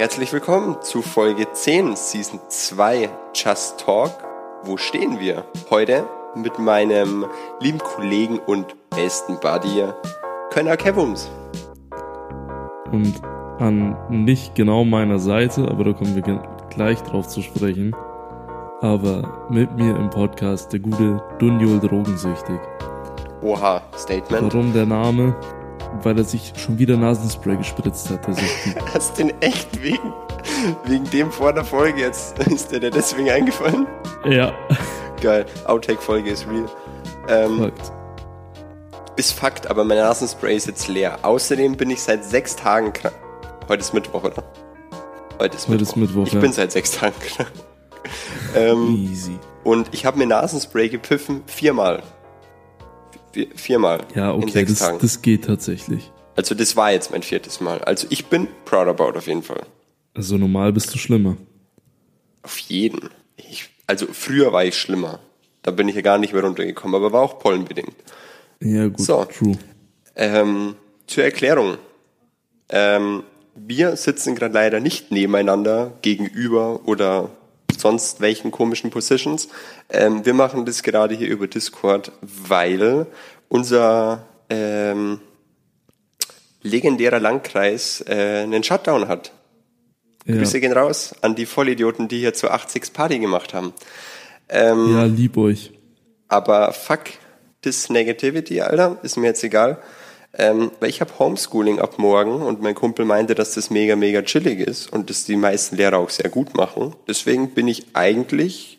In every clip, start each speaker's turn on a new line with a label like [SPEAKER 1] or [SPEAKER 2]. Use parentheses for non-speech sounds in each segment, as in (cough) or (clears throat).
[SPEAKER 1] Herzlich willkommen zu Folge 10, Season 2 Just Talk. Wo stehen wir? Heute mit meinem lieben Kollegen und besten Buddy, Könner Kevums.
[SPEAKER 2] Und an nicht genau meiner Seite, aber da kommen wir gleich drauf zu sprechen, aber mit mir im Podcast der gute Dunjol Drogensüchtig.
[SPEAKER 1] Oha, Statement.
[SPEAKER 2] Warum der Name? Weil er sich schon wieder Nasenspray gespritzt hat. Also (laughs)
[SPEAKER 1] Hast du den echt wegen, wegen dem vor der Folge jetzt? Ist der dir deswegen eingefallen?
[SPEAKER 2] Ja.
[SPEAKER 1] Geil. Outtake-Folge ist real. Ähm,
[SPEAKER 2] Fakt.
[SPEAKER 1] Ist Fakt, aber mein Nasenspray ist jetzt leer. Außerdem bin ich seit sechs Tagen krank. Heute ist Mittwoch, oder? Heute ist
[SPEAKER 2] Heute
[SPEAKER 1] Mittwoch.
[SPEAKER 2] ist Mittwoch,
[SPEAKER 1] ich
[SPEAKER 2] ja.
[SPEAKER 1] bin seit sechs Tagen krank. (laughs) ähm,
[SPEAKER 2] Easy.
[SPEAKER 1] und ich habe mir Nasenspray gepfiffen viermal. Vi- Viermal
[SPEAKER 2] Ja,
[SPEAKER 1] in
[SPEAKER 2] okay,
[SPEAKER 1] sechs
[SPEAKER 2] das,
[SPEAKER 1] Tagen.
[SPEAKER 2] das geht tatsächlich.
[SPEAKER 1] also das war jetzt mein viertes Mal. Also ich bin proud about auf jeden Fall.
[SPEAKER 2] Also normal bist du schlimmer.
[SPEAKER 1] Auf jeden. Ich, also früher war ich schlimmer. Da bin ich ja gar nicht mehr runtergekommen, aber war auch pollenbedingt.
[SPEAKER 2] Ja, gut,
[SPEAKER 1] So.
[SPEAKER 2] true.
[SPEAKER 1] Ähm, zur Erklärung. Ähm, wir sitzen gerade leider nicht nebeneinander gegenüber oder sonst welchen komischen Positions. Ähm, wir machen das gerade hier über Discord, weil unser ähm, legendärer Landkreis äh, einen Shutdown hat.
[SPEAKER 2] Ja,
[SPEAKER 1] Grüße gehen raus an die Vollidioten, die hier zur 80 Party gemacht haben. Ähm,
[SPEAKER 2] ja lieb euch.
[SPEAKER 1] aber fuck this Negativity, Alter, ist mir jetzt egal. Ähm, weil ich habe Homeschooling ab morgen und mein Kumpel meinte, dass das mega, mega chillig ist und dass die meisten Lehrer auch sehr gut machen. Deswegen bin ich eigentlich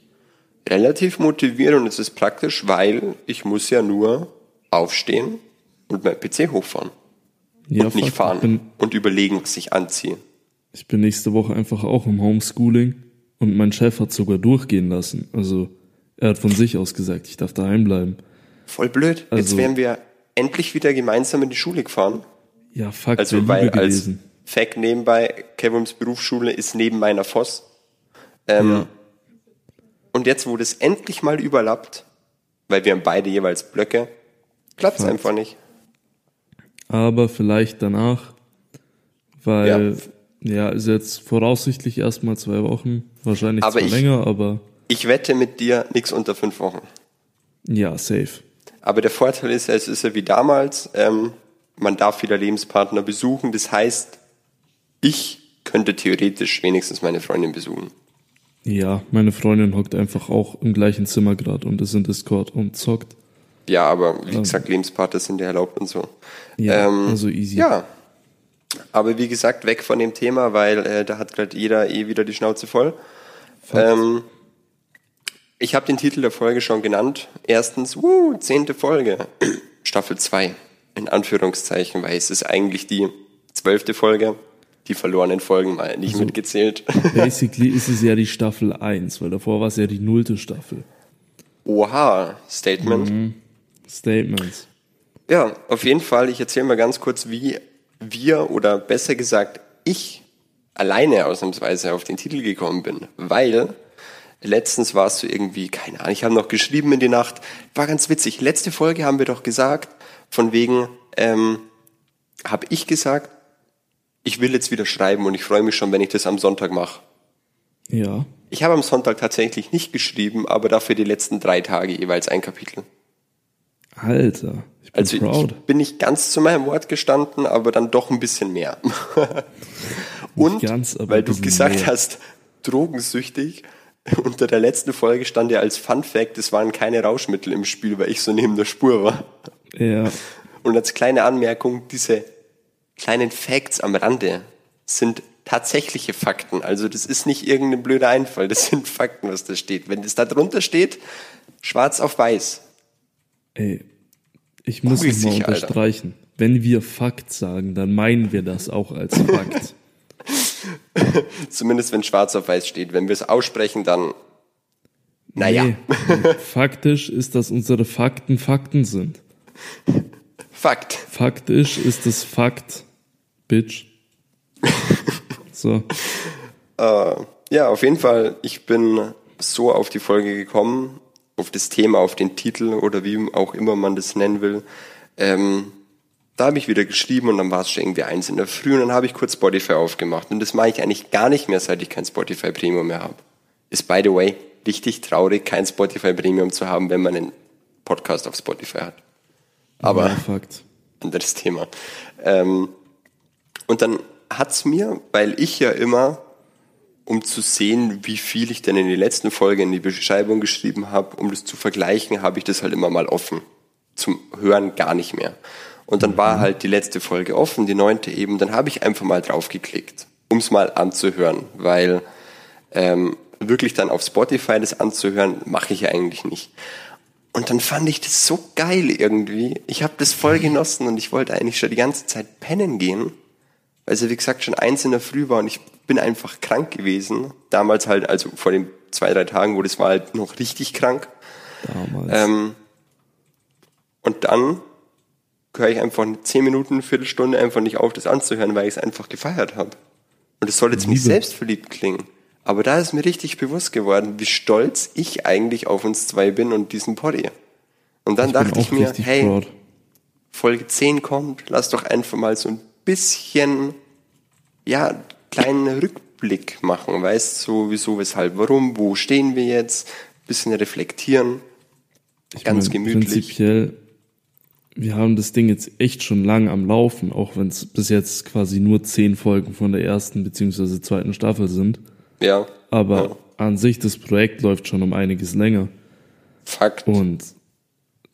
[SPEAKER 1] relativ motiviert und es ist praktisch, weil ich muss ja nur aufstehen und mein PC hochfahren.
[SPEAKER 2] Ja,
[SPEAKER 1] und nicht fahren
[SPEAKER 2] bin,
[SPEAKER 1] und überlegen, was ich anziehe.
[SPEAKER 2] ich bin nächste Woche einfach auch im Homeschooling und mein Chef hat sogar durchgehen lassen. Also er hat von sich aus gesagt, ich darf daheim bleiben.
[SPEAKER 1] Voll blöd. Jetzt
[SPEAKER 2] Also-
[SPEAKER 1] wären wir endlich wieder gemeinsam in die Schule gefahren.
[SPEAKER 2] Ja, fuck,
[SPEAKER 1] Also weil
[SPEAKER 2] Liebe
[SPEAKER 1] als
[SPEAKER 2] gewesen.
[SPEAKER 1] Fact nebenbei, Kevins Berufsschule ist neben meiner Voss. Ähm,
[SPEAKER 2] Ja.
[SPEAKER 1] Und jetzt, wo das endlich mal überlappt, weil wir haben beide jeweils Blöcke, klappt es einfach nicht.
[SPEAKER 2] Aber vielleicht danach, weil, ja, ist jetzt voraussichtlich erstmal zwei Wochen, wahrscheinlich
[SPEAKER 1] Aber ich-
[SPEAKER 2] länger, aber
[SPEAKER 1] Ich wette mit dir nichts unter fünf Wochen.
[SPEAKER 2] ja, safe.
[SPEAKER 1] Aber der Vorteil ist es ist ja wie damals, ähm, man darf wieder Lebenspartner besuchen. Das heißt, ich könnte theoretisch wenigstens meine Freundin besuchen.
[SPEAKER 2] Ja, meine Freundin hockt einfach auch im gleichen Zimmer gerade und ist in Discord und zockt.
[SPEAKER 1] Ja, aber wie gesagt, Lebenspartner sind ja erlaubt und so.
[SPEAKER 2] Ja,
[SPEAKER 1] Ähm,
[SPEAKER 2] also easy.
[SPEAKER 1] Ja. Aber wie gesagt, weg von dem Thema, weil äh, da hat gerade jeder eh wieder die Schnauze voll. Ähm, ich habe den Titel der Folge schon genannt. Erstens, wuh, zehnte Folge. (clears throat) Staffel 2, in Anführungszeichen, weil es ist eigentlich die zwölfte Folge. Die verlorenen Folgen mal nicht
[SPEAKER 2] Also-
[SPEAKER 1] mitgezählt. (laughs)
[SPEAKER 2] Basically ist es ja die Staffel 1, weil davor war es ja die nullte Staffel.
[SPEAKER 1] Oha, Statement.
[SPEAKER 2] Mhm. Statements.
[SPEAKER 1] Ja, auf jeden Fall. Ich erzähle mal ganz kurz, wie wir oder besser gesagt ich alleine ausnahmsweise auf den Titel gekommen bin, weil letztens war es so irgendwie, keine Ahnung, ich habe noch geschrieben in die Nacht, war ganz witzig. Letzte Folge haben wir doch gesagt, von wegen, ähm, habe ich gesagt, ich will jetzt wieder schreiben und ich freue mich schon, wenn ich das am Sonntag mache.
[SPEAKER 2] Ja.
[SPEAKER 1] Ich habe am Sonntag tatsächlich nicht geschrieben, aber dafür die letzten drei Tage jeweils ein Kapitel.
[SPEAKER 2] Alter, ich bin
[SPEAKER 1] Also
[SPEAKER 2] proud.
[SPEAKER 1] ich bin nicht ganz zu meinem Wort gestanden, aber dann doch ein bisschen mehr. (laughs) Und
[SPEAKER 2] ganz,
[SPEAKER 1] weil du gesagt
[SPEAKER 2] mehr.
[SPEAKER 1] hast, drogensüchtig, (laughs) unter der letzten Folge stand ja als Fun Fact, es waren keine Rauschmittel im Spiel, weil ich so neben der Spur war.
[SPEAKER 2] Ja,
[SPEAKER 1] Und als kleine Anmerkung, diese kleinen Facts am Rande sind tatsächliche Fakten. Also das ist nicht irgendein blöder Einfall, das sind Fakten, was da steht. Wenn das da drunter steht, schwarz auf weiß,
[SPEAKER 2] ey, ich muss es mal
[SPEAKER 1] sich, Alter.
[SPEAKER 2] unterstreichen. Wenn wir Fakt sagen, dann meinen wir das auch als Fakt. (laughs)
[SPEAKER 1] Zumindest wenn schwarz auf weiß steht. Wenn wir es aussprechen, dann, naja,
[SPEAKER 2] Nee, (laughs) faktisch ist, dass unsere Fakten Fakten sind.
[SPEAKER 1] Fakt.
[SPEAKER 2] Faktisch ist es Fakt, Bitch. (laughs) So,
[SPEAKER 1] Äh, ja, auf jeden Fall, ich bin so auf die Folge gekommen, auf das Thema, auf den Titel oder wie auch immer man das nennen will, ähm, Da habe ich wieder geschrieben und dann war es schon irgendwie eins in der Früh und dann habe ich kurz Spotify aufgemacht. Und das mache ich eigentlich gar nicht mehr, seit ich kein Spotify Premium mehr habe. Ist by the way richtig traurig, kein Spotify Premium zu haben, wenn man einen Podcast auf Spotify hat. Aber
[SPEAKER 2] Ja,
[SPEAKER 1] anderes Thema. Ähm, und dann hat's mir, weil ich ja immer, um zu sehen, wie viel ich denn in die letzten Folge in die Beschreibung geschrieben habe, um das zu vergleichen, habe ich das halt immer mal offen. Zum Hören gar nicht mehr. Und dann war halt die letzte Folge offen, die neunte eben, dann habe ich einfach mal draufgeklickt, um es mal anzuhören, weil ähm, wirklich dann auf Spotify das anzuhören, mache ich ja eigentlich nicht. Und dann fand ich das so geil irgendwie. Ich habe das voll genossen und ich wollte eigentlich schon die ganze Zeit pennen gehen, weil es ja wie gesagt schon eins in der Früh war und ich bin einfach krank gewesen. Damals halt, also vor den zwei, drei Tagen, wo das war halt noch richtig krank.
[SPEAKER 2] Damals.
[SPEAKER 1] Ähm, und dann höre ich einfach zehn Minuten, eine Viertelstunde einfach nicht auf, das anzuhören, weil ich es einfach gefeiert habe. Und es soll jetzt nicht
[SPEAKER 2] Liebe.
[SPEAKER 1] selbstverliebt klingen. Aber da ist mir richtig bewusst geworden, wie stolz ich eigentlich auf uns zwei bin und diesen Poddy. Und dann
[SPEAKER 2] ich
[SPEAKER 1] dachte ich mir, hey,
[SPEAKER 2] proud.
[SPEAKER 1] Folge 10 kommt, lass doch einfach mal so ein bisschen, ja, kleinen Rückblick machen, weißt so, wieso, weshalb, warum, wo stehen wir jetzt, bisschen reflektieren,
[SPEAKER 2] Ich
[SPEAKER 1] ganz
[SPEAKER 2] mein,
[SPEAKER 1] gemütlich.
[SPEAKER 2] Prinzipiell, wir haben das Ding jetzt echt schon lang am Laufen, auch wenn es bis jetzt quasi nur zehn Folgen von der ersten beziehungsweise zweiten Staffel sind.
[SPEAKER 1] Ja,
[SPEAKER 2] Aber
[SPEAKER 1] Ja.
[SPEAKER 2] an sich, das Projekt läuft schon um einiges länger.
[SPEAKER 1] Fakt.
[SPEAKER 2] Und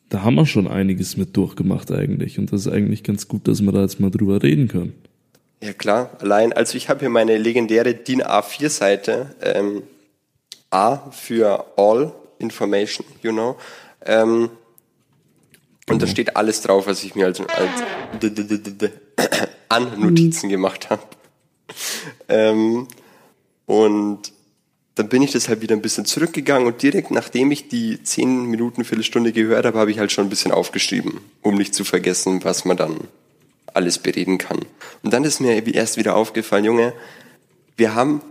[SPEAKER 2] da haben wir schon einiges mit durchgemacht eigentlich. Und das ist eigentlich ganz gut, dass wir da jetzt mal drüber reden können.
[SPEAKER 1] Ja klar, allein, also ich habe hier meine legendäre DIN A4-Seite, ähm, A für All Information, you know. Ähm, und da steht alles drauf, was ich mir als, als an Notizen gemacht habe. Ähm, und dann bin ich deshalb wieder ein bisschen zurückgegangen und direkt nachdem ich die 10 Minuten, Viertelstunde gehört habe, habe ich halt schon ein bisschen aufgeschrieben, um nicht zu vergessen, was man dann alles bereden kann. Und dann ist mir erst wieder aufgefallen, Junge, wir haben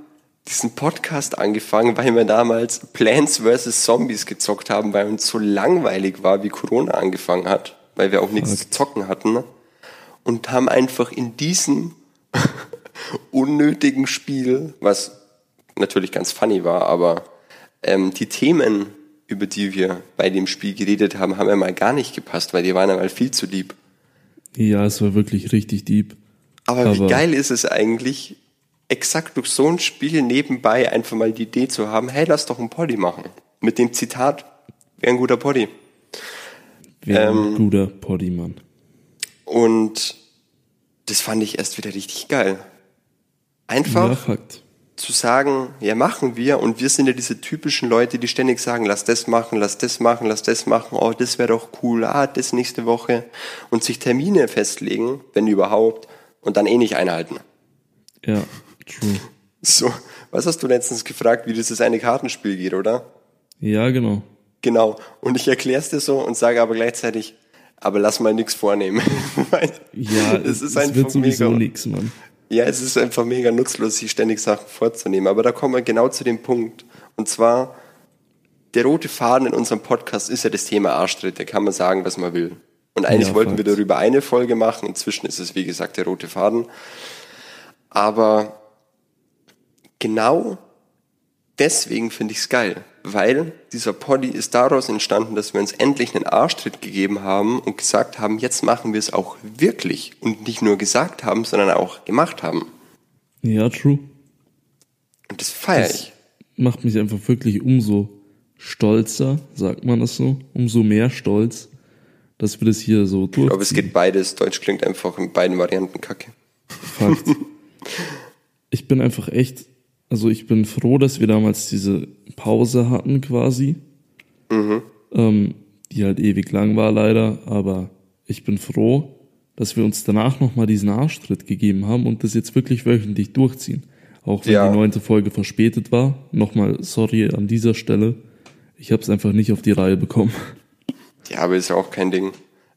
[SPEAKER 1] diesen Podcast angefangen, weil wir damals Plants vs. Zombies gezockt haben, weil uns so langweilig war, wie Corona angefangen hat, weil wir auch nichts zu zocken hatten. ne? Und haben einfach in diesem (laughs) unnötigen Spiel, was natürlich ganz funny war, aber ähm, die Themen, über die wir bei dem Spiel geredet haben, haben ja mal gar nicht gepasst, weil die waren ja mal viel zu lieb.
[SPEAKER 2] Ja, es war wirklich richtig deep.
[SPEAKER 1] Aber, wie
[SPEAKER 2] Aber-
[SPEAKER 1] geil ist es eigentlich, exakt durch so ein Spiel nebenbei einfach mal die Idee zu haben, hey, lass doch einen Poddy machen. Mit dem Zitat, wäre ein guter Poddy.
[SPEAKER 2] Wäre
[SPEAKER 1] Ähm,
[SPEAKER 2] ein guter Poddymann.
[SPEAKER 1] Und das fand ich erst wieder richtig geil. Einfach
[SPEAKER 2] Ja,
[SPEAKER 1] zu sagen, ja, machen wir. Und wir sind ja diese typischen Leute, die ständig sagen, lass das machen, lass das machen, lass das machen, oh, das wäre doch cool, ah, das nächste Woche. Und sich Termine festlegen, wenn überhaupt, und dann eh nicht einhalten.
[SPEAKER 2] Ja, true.
[SPEAKER 1] So, was hast du letztens gefragt, wie dieses eine Kartenspiel geht, oder?
[SPEAKER 2] Ja, genau.
[SPEAKER 1] Genau. Und ich erkläre es dir so und sage aber gleichzeitig, aber lass mal nichts vornehmen. (laughs)
[SPEAKER 2] Ja, (laughs)
[SPEAKER 1] es ist
[SPEAKER 2] es
[SPEAKER 1] einfach
[SPEAKER 2] wird sowieso
[SPEAKER 1] mega.
[SPEAKER 2] nix, Mann.
[SPEAKER 1] Ja, es ist einfach mega nutzlos, sich ständig Sachen vorzunehmen. Aber da kommen wir genau zu dem Punkt. Und zwar, der rote Faden in unserem Podcast ist ja das Thema Arschtritt. Da kann man sagen, was man will. Und eigentlich
[SPEAKER 2] Ja,
[SPEAKER 1] wollten wir darüber eine Folge machen. Inzwischen ist es, wie gesagt, der rote Faden. Aber genau deswegen finde ich es geil. Weil dieser Poddy ist daraus entstanden, dass wir uns endlich einen Arschtritt gegeben haben und gesagt haben, jetzt machen wir es auch wirklich. Und nicht nur gesagt haben, sondern auch gemacht haben.
[SPEAKER 2] Ja, true.
[SPEAKER 1] Und das feiere ich.
[SPEAKER 2] macht mich einfach wirklich umso stolzer, sagt man das so, umso mehr stolz, dass wir das hier so
[SPEAKER 1] Ich glaube, es geht beides. Deutsch klingt einfach in beiden Varianten kacke.
[SPEAKER 2] Fakt. (laughs) ich bin einfach echt, also ich bin froh, dass wir damals diese Pause hatten quasi, ähm, die halt ewig lang war leider, aber ich bin froh, dass wir uns danach nochmal diesen Arschtritt gegeben haben und das jetzt wirklich wöchentlich durchziehen. Auch wenn
[SPEAKER 1] Ja.
[SPEAKER 2] die neunte Folge verspätet war. Nochmal sorry an dieser Stelle. Ich habe es einfach nicht auf die Reihe bekommen.
[SPEAKER 1] Ja, aber ist ja auch kein Ding.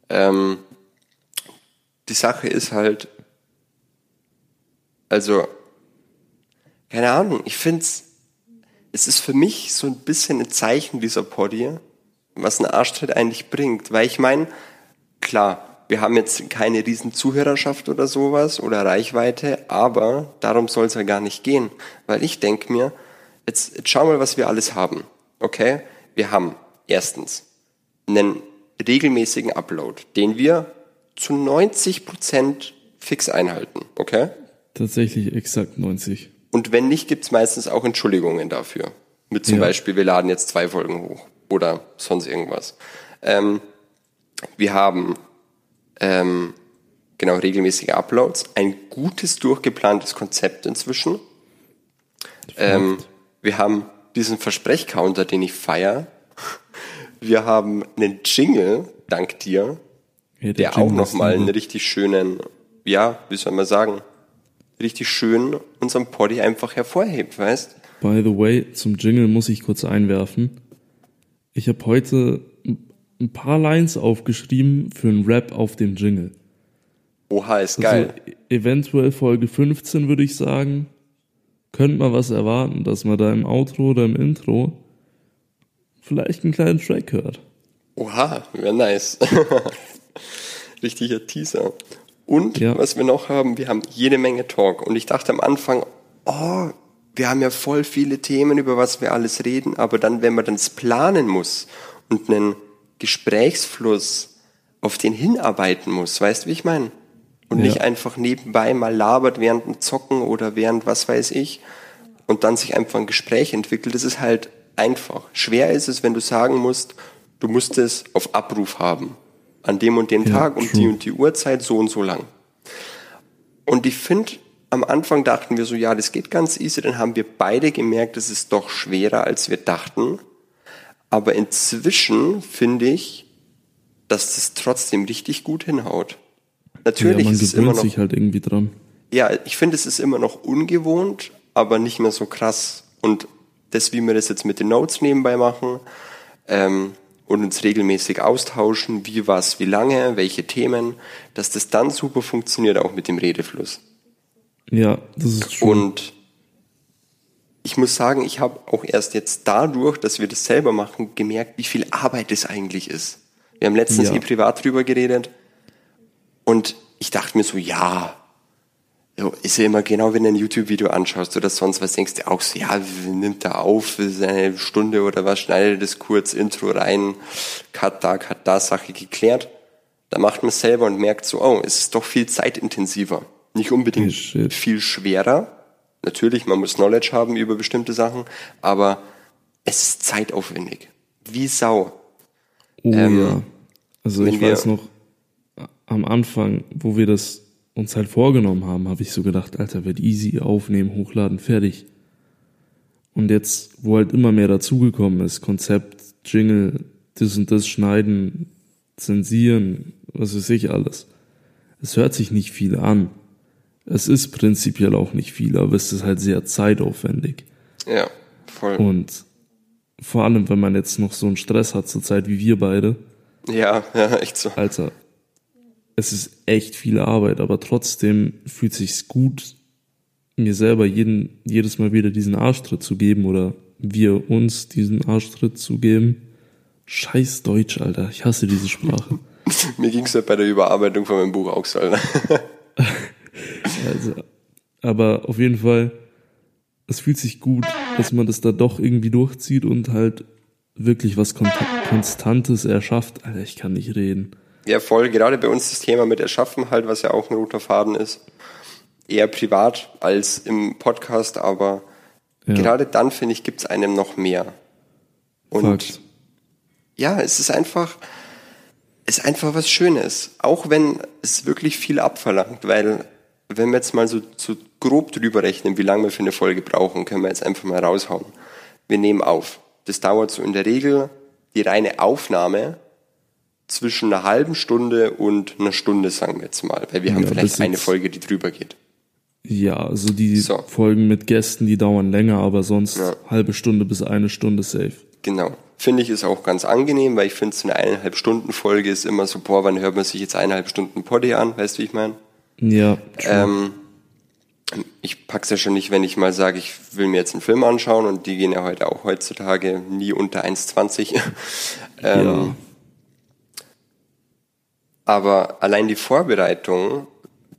[SPEAKER 1] Ähm, die Sache ist halt, also, keine Ahnung, ich find's, es ist für mich so ein bisschen ein Zeichen dieser Poddy, was ein Arschtritt eigentlich bringt. Weil ich meine, klar, wir haben jetzt keine riesen Zuhörerschaft oder sowas oder Reichweite, aber darum soll es ja gar nicht gehen. Weil ich denke mir, jetzt, jetzt schau mal, was wir alles haben. Okay? Wir haben erstens einen regelmäßigen Upload, den wir zu 90 Prozent fix einhalten. Okay?
[SPEAKER 2] Tatsächlich exakt 90.
[SPEAKER 1] Und wenn nicht, gibt's meistens auch Entschuldigungen dafür. Mit zum
[SPEAKER 2] Ja.
[SPEAKER 1] Beispiel, wir laden jetzt zwei Folgen hoch oder sonst irgendwas. Ähm, wir haben ähm, genau regelmäßige Uploads, ein gutes durchgeplantes Konzept inzwischen. Ähm, wir haben diesen Versprechcounter, den ich feier. Wir haben einen Jingle, dank dir,
[SPEAKER 2] Ja,
[SPEAKER 1] der auch
[SPEAKER 2] Jingle ist
[SPEAKER 1] nochmal einen richtig schönen, ja, wie soll man sagen, richtig schön unseren Poddy einfach hervorhebt, weißt?
[SPEAKER 2] By the way, zum Jingle muss ich kurz einwerfen. Ich habe heute ein paar Lines aufgeschrieben für einen Rap auf dem Jingle.
[SPEAKER 1] Oha, ist geil.
[SPEAKER 2] Also eventuell Folge 15 würde ich sagen. Könnte man was erwarten, dass man da im Outro oder im Intro vielleicht einen kleinen Track hört.
[SPEAKER 1] Oha, wäre nice. (laughs) Richtiger Teaser. Und
[SPEAKER 2] Ja.
[SPEAKER 1] was wir noch haben, wir haben jede Menge Talk. Und ich dachte am Anfang, oh, wir haben ja voll viele Themen, über was wir alles reden, aber dann, wenn man dann es planen muss und einen Gesprächsfluss auf den hinarbeiten muss, weißt du, wie ich meine? Und
[SPEAKER 2] Ja.
[SPEAKER 1] nicht einfach nebenbei mal labert während dem Zocken oder während was weiß ich und dann sich einfach ein Gespräch entwickelt. Das ist halt einfach. Schwer ist es, wenn du sagen musst, du musst es auf Abruf haben. An dem und dem
[SPEAKER 2] Ja,
[SPEAKER 1] Tag und
[SPEAKER 2] true.
[SPEAKER 1] die und die Uhrzeit so und so lang. Und ich finde, am Anfang dachten wir so, ja, das geht ganz easy. Dann haben wir beide gemerkt, es ist doch schwerer, als wir dachten. Aber inzwischen finde ich, dass das trotzdem richtig gut hinhaut. Natürlich
[SPEAKER 2] ja, man
[SPEAKER 1] ist es immer noch
[SPEAKER 2] sich halt irgendwie dran.
[SPEAKER 1] ja, ich finde, es ist immer noch ungewohnt, aber nicht mehr so krass. Und das, wie wir das jetzt mit den Notes nebenbei machen ähm, und uns regelmäßig austauschen, wie was, wie lange, welche Themen, dass das dann super funktioniert, auch mit dem Redefluss.
[SPEAKER 2] Ja, das ist schon.
[SPEAKER 1] Und ich muss sagen, ich habe auch erst jetzt dadurch, dass wir das selber machen, gemerkt, wie viel Arbeit es eigentlich ist. Wir haben letztens
[SPEAKER 2] Ja.
[SPEAKER 1] eh privat drüber geredet und ich dachte mir so, ja, so, ist ja immer genau, wenn du ein YouTube-Video anschaust oder sonst was, denkst du auch so, ja, nimmt da auf, ist eine Stunde oder was, schneidet das kurz, Intro rein, Cut da, Cut da, Sache geklärt. Da macht man es selber und merkt so, oh, es ist doch viel zeitintensiver. Nicht unbedingt
[SPEAKER 2] shit.
[SPEAKER 1] viel schwerer. Natürlich, man muss Knowledge haben über bestimmte Sachen, aber es ist zeitaufwendig. Wie Sau.
[SPEAKER 2] Oh
[SPEAKER 1] ähm,
[SPEAKER 2] ja. Also ich weiß noch, am Anfang, wo wir das uns halt vorgenommen haben, habe ich so gedacht, Alter, wird easy aufnehmen, hochladen, fertig. Und jetzt, wo halt immer mehr dazugekommen ist, Konzept, Jingle, das und das schneiden, zensieren, was weiß ich alles. Es hört sich nicht viel an. Es ist prinzipiell auch nicht viel, aber es ist halt sehr zeitaufwendig.
[SPEAKER 1] Ja, voll.
[SPEAKER 2] Und vor allem, wenn man jetzt noch so einen Stress hat zur Zeit wie wir beide,
[SPEAKER 1] Ja, (laughs) ja, echt so.
[SPEAKER 2] Alter, es ist echt viel Arbeit, aber trotzdem fühlt sich's gut, mir selber jeden, jedes Mal wieder diesen Arschtritt zu geben oder wir uns diesen Arschtritt zu geben. Scheiß Deutsch, Alter. Ich hasse diese Sprache. (laughs)
[SPEAKER 1] Mir ging's ja bei der Überarbeitung von meinem Buch auch so. Ne? (laughs)
[SPEAKER 2] Also, aber auf jeden Fall, es fühlt sich gut, dass man das da doch irgendwie durchzieht und halt wirklich was Kon Konstantes erschafft. Alter, ich kann nicht reden.
[SPEAKER 1] Ja, voll. Gerade bei uns das Thema mit Erschaffen halt, was ja auch ein roter Faden ist. Eher privat als im Podcast, aber
[SPEAKER 2] Ja.
[SPEAKER 1] gerade dann, finde ich, gibt's einem noch mehr. Und
[SPEAKER 2] Fakt.
[SPEAKER 1] ja, es ist einfach, es ist einfach was Schönes. Auch wenn es wirklich viel abverlangt, weil wenn wir jetzt mal so, so grob drüber rechnen, wie lange wir für eine Folge brauchen, können wir jetzt einfach mal raushauen. Wir nehmen auf. Das dauert so in der Regel die reine Aufnahme zwischen einer halben Stunde und einer Stunde, sagen wir jetzt mal, weil wir haben
[SPEAKER 2] Ja,
[SPEAKER 1] vielleicht
[SPEAKER 2] bis
[SPEAKER 1] eine Folge, die drüber geht.
[SPEAKER 2] Ja, also die
[SPEAKER 1] So.
[SPEAKER 2] Folgen mit Gästen, die dauern länger, aber sonst
[SPEAKER 1] Ja.
[SPEAKER 2] halbe Stunde bis eine Stunde safe.
[SPEAKER 1] Genau. Finde ich ist auch ganz angenehm, weil ich finde, so eine eineinhalb Stunden Folge ist immer so, boah, wann hört man sich jetzt eineinhalb Stunden Poddy an? Weißt du, wie ich meine?
[SPEAKER 2] Ja,
[SPEAKER 1] Ähm, ich pack's ja schon nicht, wenn ich mal sage, ich will mir jetzt einen Film anschauen und die gehen ja heute auch heutzutage nie unter 1,20. (laughs) ähm,
[SPEAKER 2] ja.
[SPEAKER 1] Aber allein die Vorbereitung,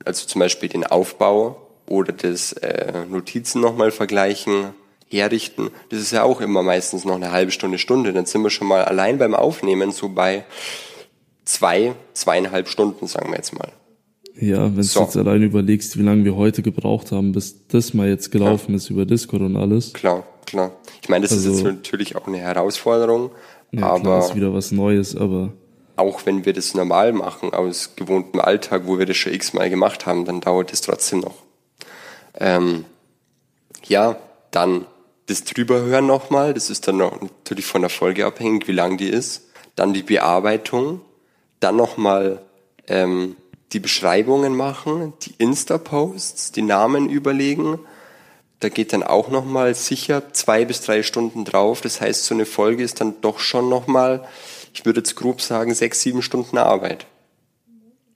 [SPEAKER 1] also zum Beispiel den Aufbau oder das äh, Notizen nochmal vergleichen, herrichten, das ist ja auch immer meistens noch eine halbe Stunde, Stunde. Dann sind wir schon mal allein beim Aufnehmen so bei zwei, zweieinhalb Stunden, sagen wir jetzt mal.
[SPEAKER 2] Ja, wenn du
[SPEAKER 1] So.
[SPEAKER 2] jetzt allein überlegst, wie lange wir heute gebraucht haben, bis das mal jetzt gelaufen ist über Discord und alles.
[SPEAKER 1] Klar, klar. Ich meine, das ist
[SPEAKER 2] Also-
[SPEAKER 1] jetzt natürlich auch eine Herausforderung,
[SPEAKER 2] Ja, klar,
[SPEAKER 1] aber
[SPEAKER 2] ist wieder was Neues, aber
[SPEAKER 1] auch wenn wir das normal machen, aus gewohntem Alltag, wo wir das schon x-mal gemacht haben, dann dauert es trotzdem noch. Ähm, ja, dann das Drüberhören nochmal, das ist dann natürlich von der Folge abhängig, wie lang die ist. Dann die Bearbeitung, dann nochmal ähm, die Beschreibungen machen, die Insta-Posts, die Namen überlegen. Da geht dann auch nochmal sicher zwei bis drei Stunden drauf. Das heißt, so eine Folge ist dann doch schon nochmal, ich würde jetzt grob sagen, sechs, sieben Stunden Arbeit.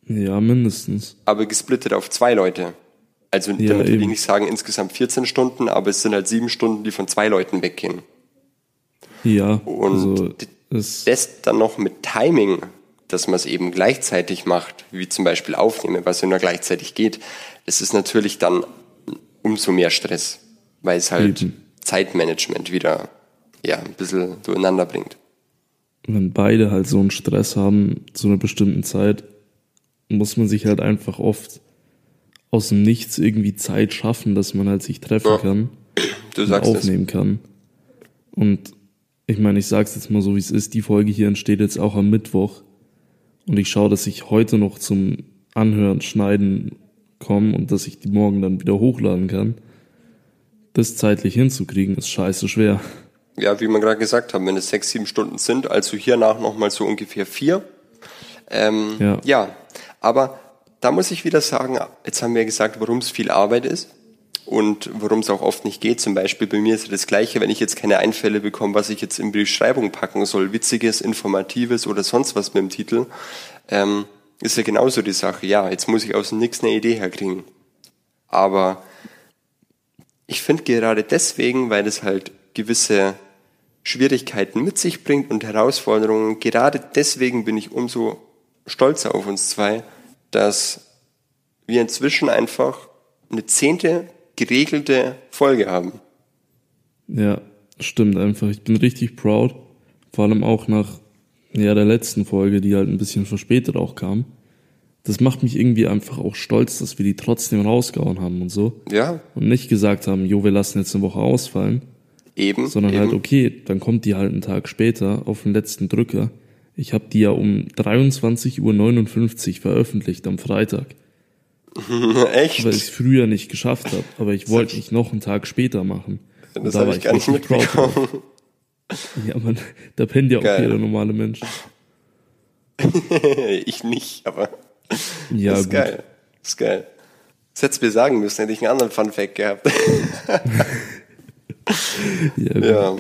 [SPEAKER 2] ja, mindestens.
[SPEAKER 1] Aber gesplittet auf zwei Leute. Also
[SPEAKER 2] Ja,
[SPEAKER 1] damit will ich nicht sagen insgesamt 14 Stunden, aber es sind halt sieben Stunden, die von zwei Leuten weggehen.
[SPEAKER 2] Ja,
[SPEAKER 1] Und
[SPEAKER 2] also es,
[SPEAKER 1] Das dann noch mit Timing, dass man es eben gleichzeitig macht, wie zum Beispiel Aufnehmen, was ja nur gleichzeitig geht, das ist natürlich dann umso mehr Stress, weil es halt
[SPEAKER 2] Eben.
[SPEAKER 1] Zeitmanagement wieder ja, ein bisschen durcheinander bringt.
[SPEAKER 2] Wenn beide halt so einen Stress haben zu einer bestimmten Zeit, muss man sich halt einfach oft aus dem Nichts irgendwie Zeit schaffen, dass man halt sich treffen
[SPEAKER 1] Ja,
[SPEAKER 2] kann.
[SPEAKER 1] Du
[SPEAKER 2] und
[SPEAKER 1] sagst es.
[SPEAKER 2] aufnehmen kann. Und ich meine, ich sag's jetzt mal so, wie es ist. Die Folge hier entsteht jetzt auch am Mittwoch. Und ich schaue, dass ich heute noch zum Anhören, Schneiden komme und dass ich die morgen dann wieder hochladen kann. Das zeitlich hinzukriegen, ist scheiße schwer.
[SPEAKER 1] Ja, wie wir gerade gesagt haben, wenn es sechs, sieben Stunden sind, also hiernach nochmal so ungefähr vier. Ähm,
[SPEAKER 2] Ja.
[SPEAKER 1] ja, aber da muss ich wieder sagen, jetzt haben wir gesagt, warum es viel Arbeit ist und warum es auch oft nicht geht. Zum Beispiel bei mir ist das Gleiche, wenn ich jetzt keine Einfälle bekomme, was ich jetzt in Beschreibung packen soll, witziges, informatives oder sonst was mit dem Titel, ähm, ist ja genauso die Sache. Ja, jetzt muss ich aus dem Nix eine Idee herkriegen. Aber ich finde gerade deswegen, weil es halt gewisse Schwierigkeiten mit sich bringt und Herausforderungen, gerade deswegen bin ich umso stolzer auf uns zwei, dass wir inzwischen einfach eine zehnte geregelte Folge haben.
[SPEAKER 2] Ja, stimmt einfach. Ich bin richtig proud. Vor allem auch nach ja, der letzten Folge, die halt ein bisschen verspätet auch kam. Das macht mich irgendwie einfach auch stolz, dass wir die trotzdem rausgehauen haben und so.
[SPEAKER 1] Ja,
[SPEAKER 2] Und nicht gesagt haben, jo, wir lassen jetzt eine Woche ausfallen,
[SPEAKER 1] eben.
[SPEAKER 2] sondern
[SPEAKER 1] eben.
[SPEAKER 2] halt, okay, dann kommt die halt einen Tag später auf den letzten Drücker. Ich habe die ja um 23.59 Uhr veröffentlicht am Freitag, (laughs)
[SPEAKER 1] Echt?
[SPEAKER 2] weil ich es früher nicht geschafft habe. Aber ich wollte nicht noch einen Tag später machen. Und
[SPEAKER 1] Das
[SPEAKER 2] da
[SPEAKER 1] habe
[SPEAKER 2] war
[SPEAKER 1] ich gar nicht mitbekommen. (laughs)
[SPEAKER 2] Ja, man, da pennt ja auch
[SPEAKER 1] Geil.
[SPEAKER 2] jeder normale Mensch. (laughs)
[SPEAKER 1] ich nicht, aber
[SPEAKER 2] Ja,
[SPEAKER 1] das ist
[SPEAKER 2] gut.
[SPEAKER 1] geil. Das ist geil. Das hättest du mir sagen müssen, hätte ich einen anderen Fun Fact gehabt.
[SPEAKER 2] Ja.
[SPEAKER 1] Ja.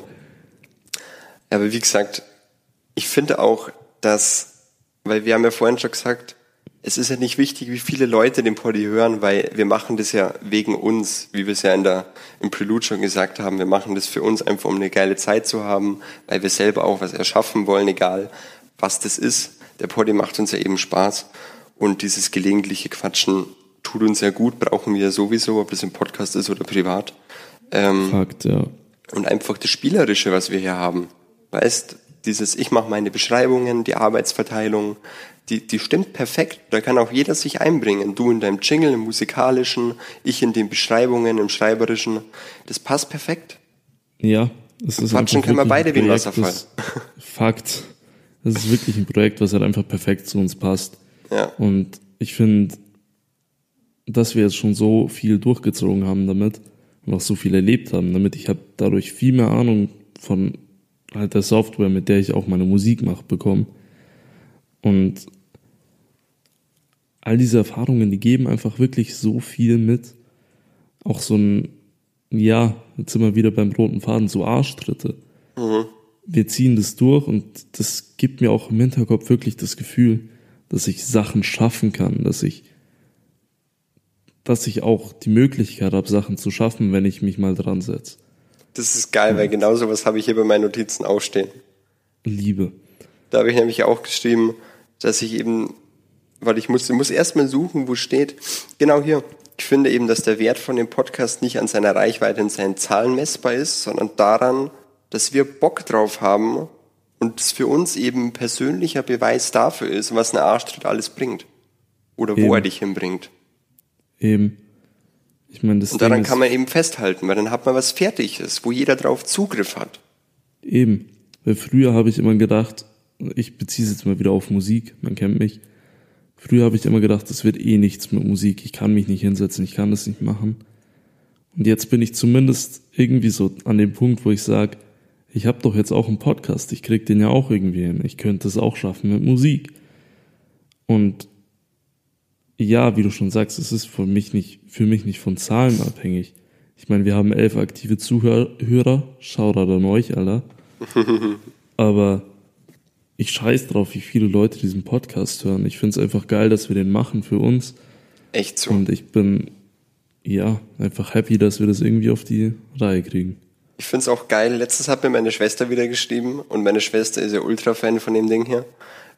[SPEAKER 1] Aber wie gesagt, ich finde auch, dass, weil wir haben ja vorhin schon gesagt, es ist ja nicht wichtig, wie viele Leute den Poddy hören, weil wir machen das ja wegen uns, wie wir es ja in der, im Prelude schon gesagt haben. Wir machen das für uns einfach, um eine geile Zeit zu haben, weil wir selber auch was erschaffen wollen, egal was das ist. Der Poddy macht uns ja eben Spaß und dieses gelegentliche Quatschen tut uns ja gut, brauchen wir sowieso, ob das im Podcast ist oder privat. Ähm,
[SPEAKER 2] Fakt, ja.
[SPEAKER 1] und einfach das Spielerische, was wir hier haben. Weißt, dieses ich mache meine Beschreibungen, die Arbeitsverteilung, die, die stimmt perfekt. Da kann auch jeder sich einbringen. Du in deinem Jingle, im musikalischen, ich in den Beschreibungen, im schreiberischen. Das passt perfekt.
[SPEAKER 2] Ja, es ist
[SPEAKER 1] Quatschen können wir beide wie ein Wasserfall.
[SPEAKER 2] das- Fakt. Das ist wirklich ein Projekt, was halt einfach perfekt zu uns passt.
[SPEAKER 1] Ja.
[SPEAKER 2] Und ich finde, dass wir jetzt schon so viel durchgezogen haben damit und auch so viel erlebt haben damit. Ich habe dadurch viel mehr Ahnung von halt der Software, mit der ich auch meine Musik mache, bekommen. Und all diese Erfahrungen, die geben einfach wirklich so viel mit. Auch so ein, ja, jetzt sind wir wieder beim roten Faden, so Arschtritte. Wir ziehen das durch und das gibt mir auch im Hinterkopf wirklich das Gefühl, dass ich Sachen schaffen kann, dass ich, dass ich auch die Möglichkeit habe, Sachen zu schaffen, wenn ich mich mal dran setze.
[SPEAKER 1] Das ist geil, weil genau sowas habe ich hier bei meinen Notizen auch stehen.
[SPEAKER 2] Liebe.
[SPEAKER 1] Da habe ich nämlich auch geschrieben, dass ich eben weil ich muss, muss erstmal suchen, wo steht. Genau hier. Ich finde eben, dass der Wert von dem Podcast nicht an seiner Reichweite und seinen Zahlen messbar ist, sondern daran, dass wir Bock drauf haben und es für uns eben persönlicher Beweis dafür ist, was ein Arschtritt alles bringt. Oder wo
[SPEAKER 2] Eben.
[SPEAKER 1] er dich hinbringt.
[SPEAKER 2] Eben. Ich meine, das
[SPEAKER 1] Und daran kann man eben festhalten, weil dann hat man was Fertiges, wo jeder drauf Zugriff hat.
[SPEAKER 2] eben. Weil früher habe ich immer gedacht, ich beziehe es jetzt mal wieder auf Musik, man kennt mich. Früher habe ich immer gedacht, das wird eh nichts mit Musik. Ich kann mich nicht hinsetzen, ich kann das nicht machen. Und jetzt bin ich zumindest irgendwie so an dem Punkt, wo ich sage, ich habe doch jetzt auch einen Podcast, ich krieg den ja auch irgendwie hin. Ich könnte es auch schaffen mit Musik. Und ja, wie du schon sagst, es ist für mich nicht, für mich nicht von Zahlen abhängig. Ich meine, wir haben elf aktive Zuhörer, Shoutout an euch, Alter. (laughs) Aber ich scheiß drauf, wie viele Leute diesen Podcast hören. Ich find's einfach geil, dass wir den machen für uns.
[SPEAKER 1] Echt so.
[SPEAKER 2] Und ich bin, ja, einfach happy, dass wir das irgendwie auf die Reihe kriegen.
[SPEAKER 1] Ich find's auch geil. Letztens hat mir meine Schwester wieder geschrieben und meine Schwester ist ja Ultra-Fan von dem Ding hier.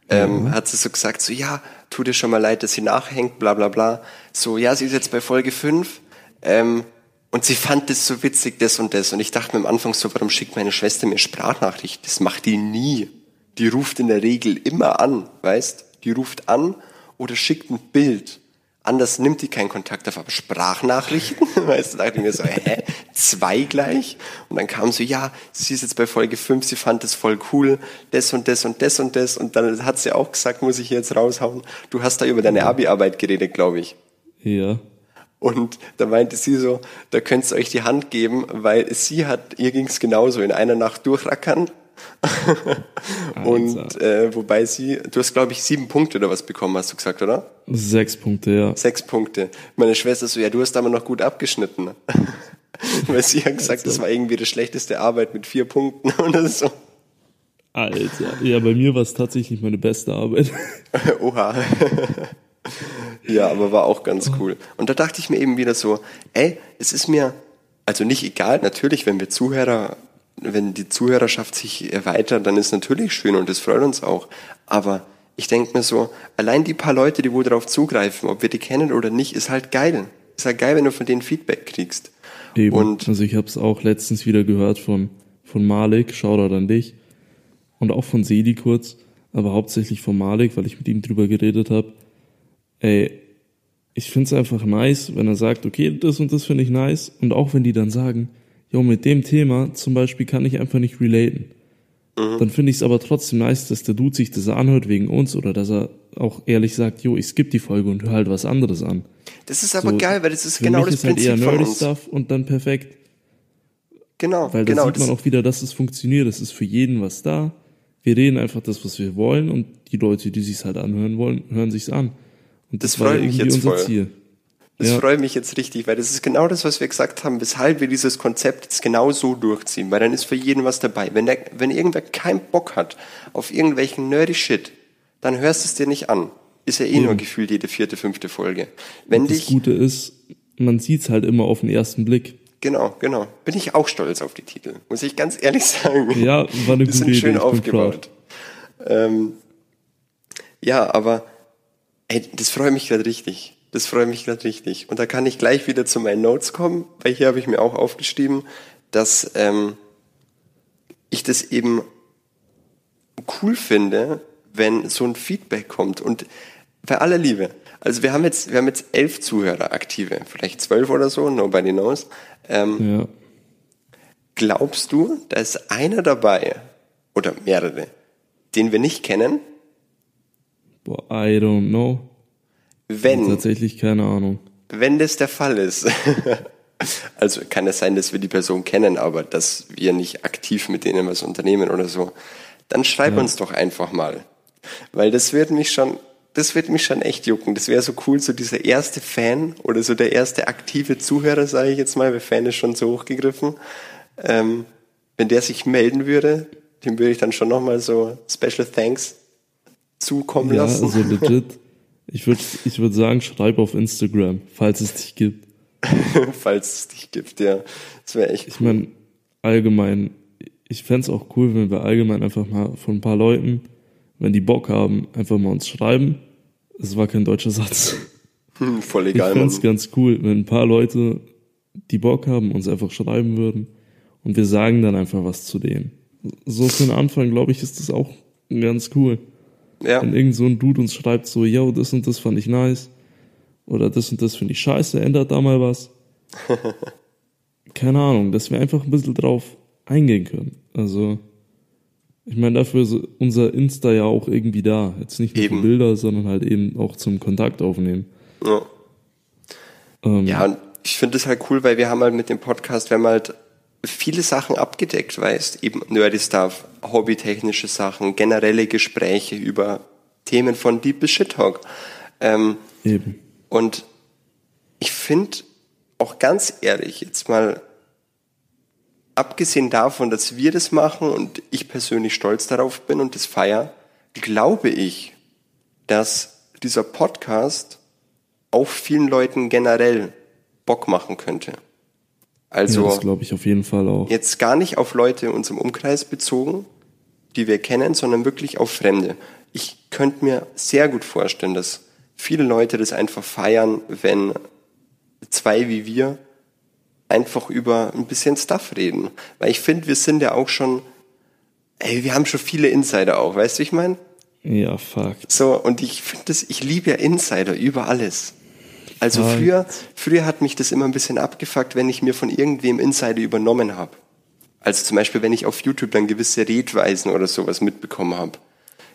[SPEAKER 1] Ähm, hat sie so gesagt, so ja, tut dir schon mal leid, dass sie nachhängt, bla bla bla. So, ja, sie ist jetzt bei Folge 5 ähm, und sie fand das so witzig, das und das. Und ich dachte mir am Anfang so, warum schickt meine Schwester mir Sprachnachricht? Das macht die nie. Die ruft in der Regel immer an, weißt? Die ruft an oder schickt ein Bild. Anders nimmt die keinen Kontakt auf, aber Sprachnachrichten, (laughs) weißt du, da dachte ich mir so, hä, zwei gleich? Und dann kam so, ja, sie ist jetzt bei Folge 5, sie fand das voll cool, das und das und das und das. Und dann hat sie auch gesagt, muss ich jetzt raushauen, du hast da über deine Abi-Arbeit geredet, glaube ich.
[SPEAKER 2] Ja.
[SPEAKER 1] Und da meinte sie so, da könnt ihr euch die Hand geben, weil sie hat, ihr ging's genauso, in einer Nacht durchrackern. (laughs) und äh, wobei sie, du hast glaube ich sieben Punkte oder was bekommen, hast du gesagt, oder?
[SPEAKER 2] Sechs Punkte, ja.
[SPEAKER 1] Sechs Punkte. Meine Schwester so, ja, du hast aber noch gut abgeschnitten. (laughs) Weil sie hat gesagt, das war irgendwie die schlechteste Arbeit mit vier Punkten (laughs) oder so.
[SPEAKER 2] Alter. Ja, bei mir war es tatsächlich meine beste Arbeit.
[SPEAKER 1] Oha. ja, aber war auch ganz cool. Und da dachte ich mir eben wieder so, ey, es ist mir also nicht egal, natürlich, wenn wir Zuhörer, wenn die Zuhörerschaft sich erweitert, dann ist natürlich schön und das freut uns auch. Aber ich denke mir so, allein die paar Leute, die wohl darauf zugreifen, ob wir die kennen oder nicht, ist halt geil. Ist halt geil, wenn du von denen Feedback kriegst.
[SPEAKER 2] Eben.
[SPEAKER 1] Und
[SPEAKER 2] also ich habe es auch letztens wieder gehört von, von Malik, Shoutout an dich. Und auch von Sedi kurz, aber hauptsächlich von Malik, weil ich mit ihm drüber geredet habe. Ey, ich find's einfach nice, wenn er sagt, okay, das und das finde ich nice. Und auch wenn die dann sagen, jo, mit dem Thema zum Beispiel kann ich einfach nicht relaten. Dann finde ich es aber trotzdem nice, dass der Dude sich das anhört wegen uns oder dass er auch ehrlich sagt, jo, ich skipp die Folge und höre halt was anderes an.
[SPEAKER 1] das ist aber
[SPEAKER 2] So,
[SPEAKER 1] geil, weil das ist genau das
[SPEAKER 2] ist halt eher
[SPEAKER 1] Prinzip
[SPEAKER 2] nerdy
[SPEAKER 1] uns.
[SPEAKER 2] Stuff und dann perfekt.
[SPEAKER 1] Genau,
[SPEAKER 2] Weil da
[SPEAKER 1] genau.
[SPEAKER 2] sieht man auch wieder, dass es funktioniert. Es ist für jeden was da. Wir reden einfach das, was wir wollen und die Leute, die sich's halt anhören wollen, hören sich's an. Und das,
[SPEAKER 1] Das
[SPEAKER 2] war
[SPEAKER 1] freut mich
[SPEAKER 2] irgendwie
[SPEAKER 1] jetzt
[SPEAKER 2] unser
[SPEAKER 1] voll.
[SPEAKER 2] Ziel.
[SPEAKER 1] Das
[SPEAKER 2] ja.
[SPEAKER 1] freut mich jetzt richtig, weil das ist genau das, was wir gesagt haben, weshalb wir dieses Konzept jetzt genau so durchziehen, weil dann ist für jeden was dabei. Wenn, der, wenn irgendwer keinen Bock hat auf irgendwelchen nerdy Shit, dann hörst du es dir nicht an. Ist ja eh nur gefühlt jede vierte, fünfte Folge. Wenn
[SPEAKER 2] Das
[SPEAKER 1] dich,
[SPEAKER 2] Gute ist, man sieht's halt immer auf den ersten Blick.
[SPEAKER 1] genau, genau, bin ich auch stolz auf die Titel, muss ich ganz ehrlich sagen.
[SPEAKER 2] Ja, war eine (laughs)
[SPEAKER 1] Die
[SPEAKER 2] gute
[SPEAKER 1] sind
[SPEAKER 2] Idee.
[SPEAKER 1] schön aufgebaut. Ähm, ja, aber ey, das freut mich gerade richtig. Das freut mich gerade richtig. Und da kann ich gleich wieder zu meinen Notes kommen, weil hier habe ich mir auch aufgeschrieben, dass ähm, ich das eben cool finde, wenn so ein Feedback kommt. Und bei aller Liebe, also wir haben jetzt, wir haben jetzt elf Zuhörer aktive, vielleicht zwölf oder so, nobody knows. Ähm,
[SPEAKER 2] Ja.
[SPEAKER 1] Glaubst du, da ist einer dabei oder mehrere, den wir nicht kennen?
[SPEAKER 2] Boah, I don't know.
[SPEAKER 1] Wenn,
[SPEAKER 2] Tatsächlich keine Ahnung.
[SPEAKER 1] wenn das der Fall ist. (laughs) also kann es sein, dass wir die Person kennen, aber dass wir nicht aktiv mit denen was unternehmen oder so. Dann schreib uns doch einfach mal. Weil das wird mich schon, das wird mich schon echt jucken. Das wäre so cool, so dieser erste Fan oder so der erste aktive Zuhörer, sage ich jetzt mal, weil Fan ist schon so hochgegriffen. Ähm, wenn der sich melden würde, dem würde ich dann schon nochmal so Special Thanks zukommen
[SPEAKER 2] Ja,
[SPEAKER 1] lassen.
[SPEAKER 2] also legit. (laughs) Ich würde ich würd sagen, schreib auf Instagram, falls es dich gibt. (laughs)
[SPEAKER 1] falls es dich gibt, ja. Das wäre echt
[SPEAKER 2] Ich meine, allgemein, ich fänd's auch cool, wenn wir allgemein einfach mal von ein paar Leuten, wenn die Bock haben, einfach mal uns schreiben, Es war kein deutscher Satz. (laughs)
[SPEAKER 1] Hm, voll
[SPEAKER 2] Ich
[SPEAKER 1] egal,
[SPEAKER 2] fände
[SPEAKER 1] Mann.
[SPEAKER 2] es ganz cool, wenn ein paar Leute, die Bock haben, uns einfach schreiben würden und wir sagen dann einfach was zu denen. So für den Anfang, glaube ich, ist das auch ganz cool.
[SPEAKER 1] Ja,
[SPEAKER 2] Wenn irgend so ein Dude uns schreibt, so, yo, das und das fand ich nice. Oder das und das finde ich scheiße, ändert da mal was. (laughs) Keine Ahnung, dass wir einfach ein bisschen drauf eingehen können. Also, ich meine, dafür ist unser Insta ja auch irgendwie da. Jetzt nicht nur
[SPEAKER 1] Eben.
[SPEAKER 2] für Bilder, sondern halt eben auch zum Kontakt aufnehmen.
[SPEAKER 1] ja.
[SPEAKER 2] Ähm,
[SPEAKER 1] Ja, und ich finde es halt cool, weil wir haben halt mit dem Podcast, wir haben halt viele Sachen abgedeckt, weißt, eben nerdy Stuff, hobbytechnische Sachen, generelle Gespräche über Themen von Deep bis Shit Talk. Ähm,
[SPEAKER 2] Eben.
[SPEAKER 1] und ich finde auch ganz ehrlich, jetzt mal abgesehen davon, dass wir das machen und ich persönlich stolz darauf bin und das feier, glaube ich, dass dieser Podcast auch vielen Leuten generell Bock machen könnte. Also
[SPEAKER 2] ja, das glaube ich auf jeden Fall auch.
[SPEAKER 1] jetzt gar nicht auf Leute in unserem Umkreis bezogen, die wir kennen, sondern wirklich auf Fremde. Ich könnte mir sehr gut vorstellen, dass viele Leute das einfach feiern, wenn zwei wie wir einfach über ein bisschen Stuff reden. Weil ich finde, wir sind ja auch schon, ey, wir haben schon viele Insider auch, weißt du, ich meine?
[SPEAKER 2] Ja, fuck.
[SPEAKER 1] So, und ich finde das, ich liebe ja Insider über alles. Also
[SPEAKER 2] Fuck.
[SPEAKER 1] früher, früher hat mich das immer ein bisschen abgefuckt, wenn ich mir von irgendwem Insider übernommen habe. Also zum Beispiel, wenn ich auf YouTube dann gewisse Redweisen oder sowas mitbekommen habe.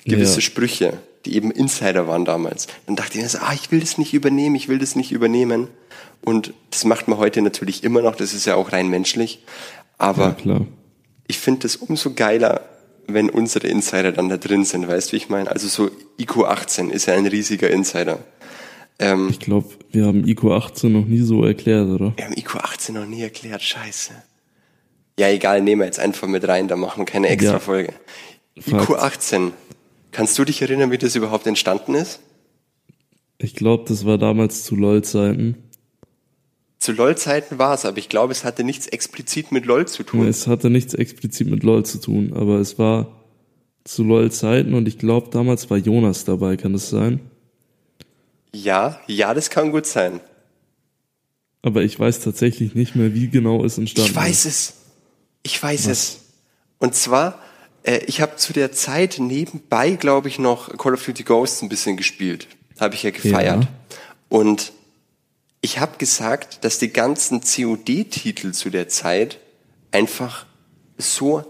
[SPEAKER 1] Gewisse
[SPEAKER 2] Ja.
[SPEAKER 1] Sprüche, die eben Insider waren damals. Dann dachte ich mir so, ah, ich will das nicht übernehmen, ich will das nicht übernehmen. Und das macht man heute natürlich immer noch, das ist ja auch rein menschlich. Aber
[SPEAKER 2] Ja, klar.
[SPEAKER 1] ich finde es umso geiler, wenn unsere Insider dann da drin sind, weißt du, wie ich meine? Also so IQ 18 ist ja ein riesiger Insider. Ähm,
[SPEAKER 2] Ich glaube, wir haben IQ 18 noch nie so erklärt, oder?
[SPEAKER 1] wir haben IQ 18 noch nie erklärt, scheiße. Ja, egal, nehmen wir jetzt einfach mit rein, da machen wir keine extra
[SPEAKER 2] Ja.
[SPEAKER 1] Folge. IQ 18. Kannst du dich erinnern, wie das überhaupt entstanden ist?
[SPEAKER 2] Ich glaube, das war damals zu LOL-Zeiten.
[SPEAKER 1] Zu LOL-Zeiten war es, aber ich glaube, es hatte nichts explizit mit LOL zu tun.
[SPEAKER 2] Es hatte nichts explizit mit LOL zu tun, aber es war zu LOL-Zeiten und ich glaube, damals war Jonas dabei, kann das sein?
[SPEAKER 1] Ja, ja, das kann gut sein.
[SPEAKER 2] Aber ich weiß tatsächlich nicht mehr, wie genau es entstanden
[SPEAKER 1] Ich weiß es. Ich weiß es. Und zwar, äh, ich habe zu der Zeit nebenbei, glaube ich, noch Call of Duty Ghosts ein bisschen gespielt. Habe ich ja gefeiert.
[SPEAKER 2] Ja.
[SPEAKER 1] Und ich habe gesagt, dass die ganzen COD-Titel zu der Zeit einfach so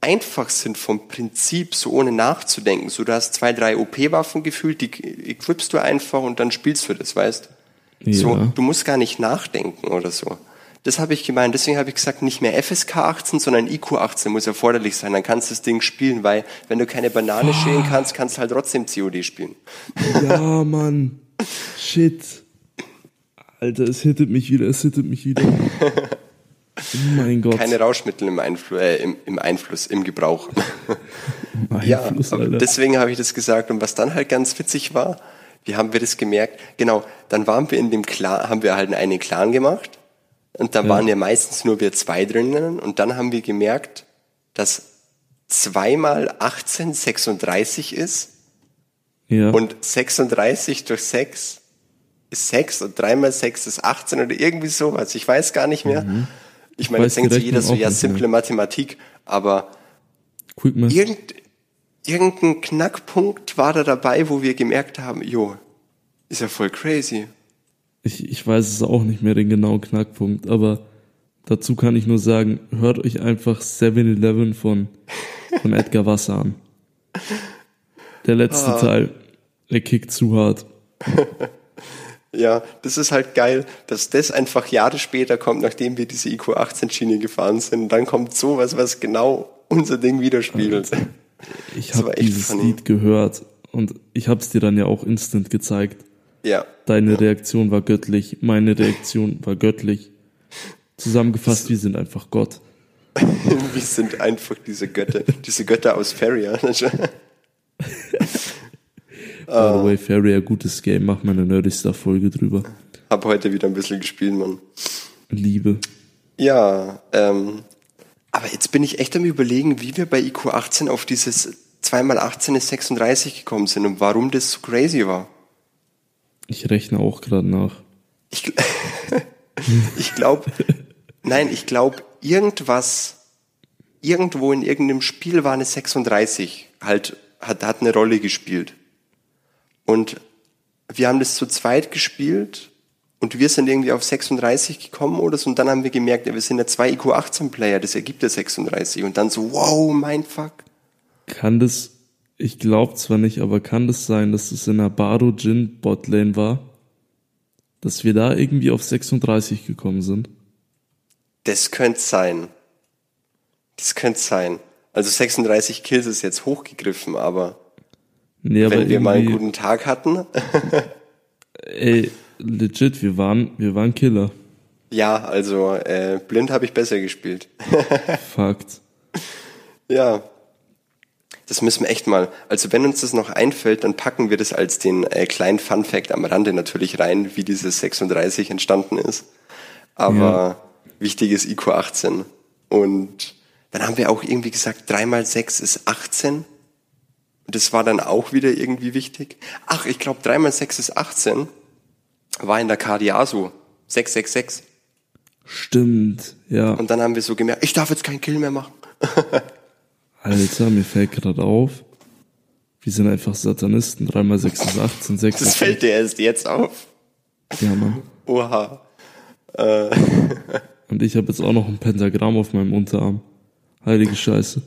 [SPEAKER 1] einfach sind vom Prinzip, so ohne nachzudenken. So, du hast zwei, drei OP-Waffen gefühlt, die equipst du einfach und dann spielst du das, weißt? So,
[SPEAKER 2] Ja.
[SPEAKER 1] du musst gar nicht nachdenken oder so. Das habe ich gemeint. Deswegen habe ich gesagt, nicht mehr FSK 18, sondern IQ 18 muss erforderlich sein. Dann kannst du das Ding spielen, weil wenn du keine Banane schälen kannst, kannst du halt trotzdem COD spielen.
[SPEAKER 2] Ja, Mann. Shit. Alter, es hittet mich wieder, es hittet mich wieder. Oh mein Gott.
[SPEAKER 1] Keine Rauschmittel im, Einflu äh, im, im Einfluss, im Gebrauch. ja,
[SPEAKER 2] Einfluss, Alter.
[SPEAKER 1] deswegen habe ich das gesagt. Und was dann halt ganz witzig war, wie haben wir das gemerkt? Genau, dann waren wir in dem Clan, haben wir halt einen Clan gemacht. Und da waren ja meistens nur wir zwei drinnen. Und dann haben wir gemerkt, dass zweimal 18 36 ist.
[SPEAKER 2] ja.
[SPEAKER 1] Und 36 durch 6 ist 6 und 3 mal 6 ist 18 oder irgendwie sowas. Ich weiß gar nicht mehr. Ich meine, jetzt denkt sich jeder so, ja, simple Mathematik, aber irgend, irgendein Knackpunkt war da dabei, wo wir gemerkt haben, jo, ist ja voll crazy.
[SPEAKER 2] Ich, ich weiß es auch nicht mehr, den genauen Knackpunkt, aber dazu kann ich nur sagen, hört euch einfach 7-Eleven von, von Edgar Wasser an. Der letzte Teil, der kickt zu hart. (laughs)
[SPEAKER 1] Ja, das ist halt geil, dass das einfach Jahre später kommt, nachdem wir diese IQ 18 Schiene gefahren sind. Und dann kommt sowas, was genau unser Ding widerspiegelt.
[SPEAKER 2] Ich habe dieses
[SPEAKER 1] funny.
[SPEAKER 2] Lied gehört und ich habe es dir dann ja auch instant gezeigt.
[SPEAKER 1] Ja,
[SPEAKER 2] Deine Reaktion war göttlich, meine Reaktion war göttlich. Zusammengefasst, wir sind einfach Gott. (laughs)
[SPEAKER 1] wir sind einfach diese Götter, diese Götter aus Feria. (laughs)
[SPEAKER 2] By the way, ein gutes Game, mach mal eine Nerdy-Star-Folge drüber.
[SPEAKER 1] Hab heute wieder ein bisschen gespielt, Mann.
[SPEAKER 2] Liebe.
[SPEAKER 1] Ja, ähm, aber jetzt bin ich echt am überlegen, wie wir bei IQ 18 auf dieses 2 mal 18 ist 36 gekommen sind und warum das so crazy war.
[SPEAKER 2] Ich rechne auch gerade nach.
[SPEAKER 1] Ich, (laughs) ich glaube, nein, ich glaube, irgendwas, irgendwo in irgendeinem Spiel war eine 36, halt, hat, hat eine Rolle gespielt. Und wir haben das zu zweit gespielt und wir sind irgendwie auf 36 gekommen oder so und dann haben wir gemerkt, ja, wir sind ja zwei IQ-18-Player, das ergibt ja 36 und dann so, wow, mein Fuck.
[SPEAKER 2] Kann das, ich glaube zwar nicht, aber kann das sein, dass es in der Baro Jin Botlane war? Dass wir da irgendwie auf 36 gekommen sind?
[SPEAKER 1] Das könnte sein. Das könnte sein. Also 36 Kills ist jetzt hochgegriffen, aber
[SPEAKER 2] Nee, aber
[SPEAKER 1] wenn wir mal einen guten Tag hatten, (laughs)
[SPEAKER 2] Ey, legit, wir waren, wir waren Killer.
[SPEAKER 1] ja, also äh, blind habe ich besser gespielt. (laughs)
[SPEAKER 2] Fakt.
[SPEAKER 1] Ja. Das müssen wir echt mal. Also wenn uns das noch einfällt, dann packen wir das als den äh, kleinen Fun Fact am Rande natürlich rein, wie dieses 36 entstanden ist. Aber
[SPEAKER 2] Ja.
[SPEAKER 1] wichtig ist IQ 18. Und dann haben wir auch irgendwie gesagt, 3 mal 6 ist 18. Und das war dann auch wieder irgendwie wichtig. Ach, ich glaube, 3 mal 6 ist 18 war in der Cardiaso 666.
[SPEAKER 2] Stimmt, ja.
[SPEAKER 1] Und dann haben wir so gemerkt, ich darf jetzt keinen Kill mehr machen. (laughs)
[SPEAKER 2] Alter, mir fällt gerade auf. Wir sind einfach Satanisten. 3 mal 6 ist 18, 6
[SPEAKER 1] Das fällt dir erst jetzt auf.
[SPEAKER 2] Ja, Mann.
[SPEAKER 1] Oha. (laughs)
[SPEAKER 2] Und ich habe jetzt auch noch ein Pentagramm auf meinem Unterarm. Heilige Scheiße.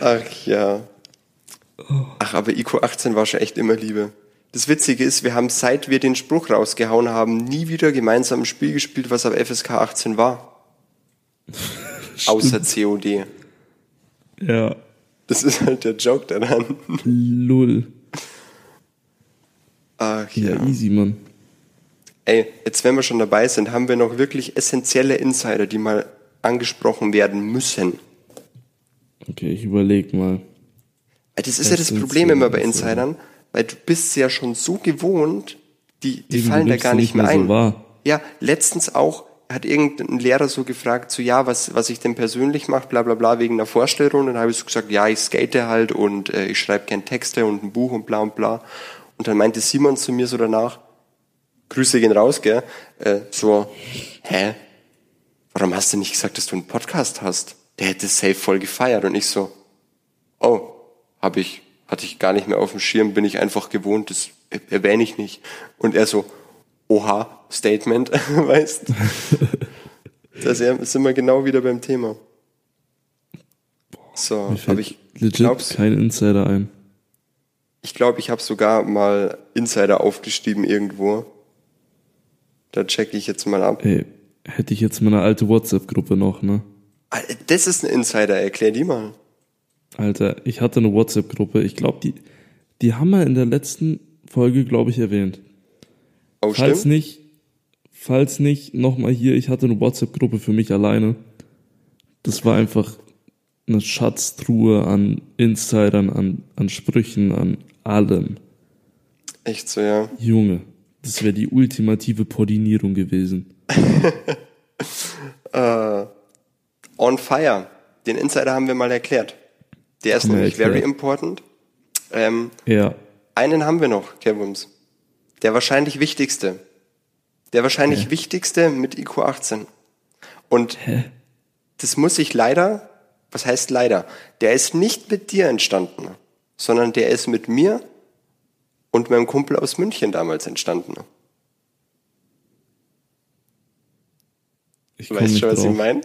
[SPEAKER 1] Ach ja. Ach, aber IQ 18 war schon echt immer Liebe. Das Witzige ist, wir haben seit wir den Spruch rausgehauen haben, nie wieder gemeinsam ein Spiel gespielt, was auf FSK 18 war. Außer COD.
[SPEAKER 2] Ja.
[SPEAKER 1] Das ist halt der Joke daran.
[SPEAKER 2] Lull.
[SPEAKER 1] Ach
[SPEAKER 2] Ja, easy, Mann.
[SPEAKER 1] Ey, jetzt wenn wir schon dabei sind, haben wir noch wirklich essentielle Insider, die mal angesprochen werden müssen.
[SPEAKER 2] Okay, ich überleg mal.
[SPEAKER 1] Das ist ja das Problem immer bei Insidern, weil du bist ja schon so gewohnt, die, die
[SPEAKER 2] Eben,
[SPEAKER 1] fallen da gar nicht
[SPEAKER 2] nicht
[SPEAKER 1] mehr
[SPEAKER 2] mehr so
[SPEAKER 1] ein.
[SPEAKER 2] wahr.
[SPEAKER 1] Ja, letztens auch hat irgendein Lehrer so gefragt, so ja, was, was ich denn persönlich mache, bla bla bla, wegen einer Vorstellung. Und dann habe ich so gesagt, ja, ich skate halt und äh, ich schreibe gern Texte und ein Buch und bla und bla. Und dann meinte Simon zu mir so danach, Grüße gehen raus, gell? Äh, so, hä? Warum hast du nicht gesagt, dass du einen Podcast hast? Der hätte safe voll gefeiert. Und ich so, oh, habe ich, hatte ich gar nicht mehr auf dem Schirm, bin ich einfach gewohnt, das erwähne ich nicht. Und er so, oha, Statement, (laughs) weißt? Da sind wir genau wieder beim Thema. So,
[SPEAKER 2] fällt
[SPEAKER 1] ich
[SPEAKER 2] legit kein Insider ein.
[SPEAKER 1] ich glaube, ich habe sogar mal Insider aufgeschrieben irgendwo. Da checke ich jetzt mal ab.
[SPEAKER 2] Ey, hätte ich jetzt meine alte WhatsApp-Gruppe noch, ne?
[SPEAKER 1] Ah, Das ist ein Insider, erklär die mal.
[SPEAKER 2] Alter, ich hatte eine WhatsApp-Gruppe. Ich glaube, die, die haben wir in der letzten Folge, glaube ich, erwähnt.
[SPEAKER 1] Oh,
[SPEAKER 2] Falls nicht, falls nicht, nochmal hier, ich hatte eine WhatsApp-Gruppe für mich alleine. Das war einfach eine Schatztruhe an Insidern, an, an Sprüchen, an allem.
[SPEAKER 1] Echt so, ja.
[SPEAKER 2] Junge, das wäre die ultimative Podinierung gewesen. (laughs)
[SPEAKER 1] On Fire. Den Insider haben wir mal erklärt. Der ist nämlich
[SPEAKER 2] erklärt.
[SPEAKER 1] very important. Ähm,
[SPEAKER 2] Ja,
[SPEAKER 1] einen haben wir noch, Kevums. Der wahrscheinlich wichtigste. Der wahrscheinlich
[SPEAKER 2] Hä?
[SPEAKER 1] wichtigste mit IQ 18. Und das muss ich leider, was heißt leider? Der ist nicht mit dir entstanden, sondern der ist mit mir und meinem Kumpel aus München damals entstanden.
[SPEAKER 2] ich
[SPEAKER 1] weißt
[SPEAKER 2] nicht
[SPEAKER 1] schon, was ich meine?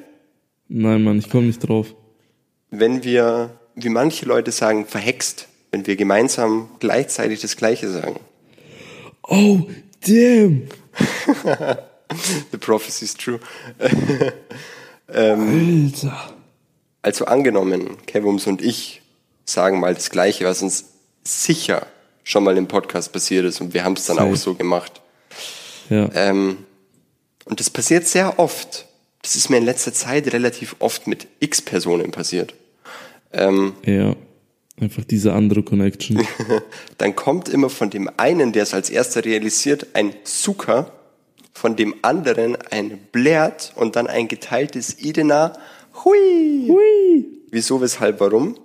[SPEAKER 2] Nein, Mann, ich komme nicht drauf.
[SPEAKER 1] Wenn wir, wie manche Leute sagen, verhext, wenn wir gemeinsam gleichzeitig das Gleiche sagen.
[SPEAKER 2] Oh, damn! (laughs)
[SPEAKER 1] The prophecy is true. (laughs)
[SPEAKER 2] Alter.
[SPEAKER 1] Also angenommen, Kevums und ich sagen mal das Gleiche, was uns sicher schon mal im Podcast passiert ist und wir haben es dann
[SPEAKER 2] Safe.
[SPEAKER 1] auch so gemacht.
[SPEAKER 2] Ja,
[SPEAKER 1] Ähm, und das passiert sehr oft. Das ist mir in letzter Zeit relativ oft mit x Personen passiert. Ähm,
[SPEAKER 2] ja. Einfach diese andere Connection. (laughs)
[SPEAKER 1] dann kommt immer von dem einen, der es als erster realisiert, ein Zucker, von dem anderen ein Blärt und dann ein geteiltes Idena. Hui!
[SPEAKER 2] Hui.
[SPEAKER 1] Wieso, weshalb, warum?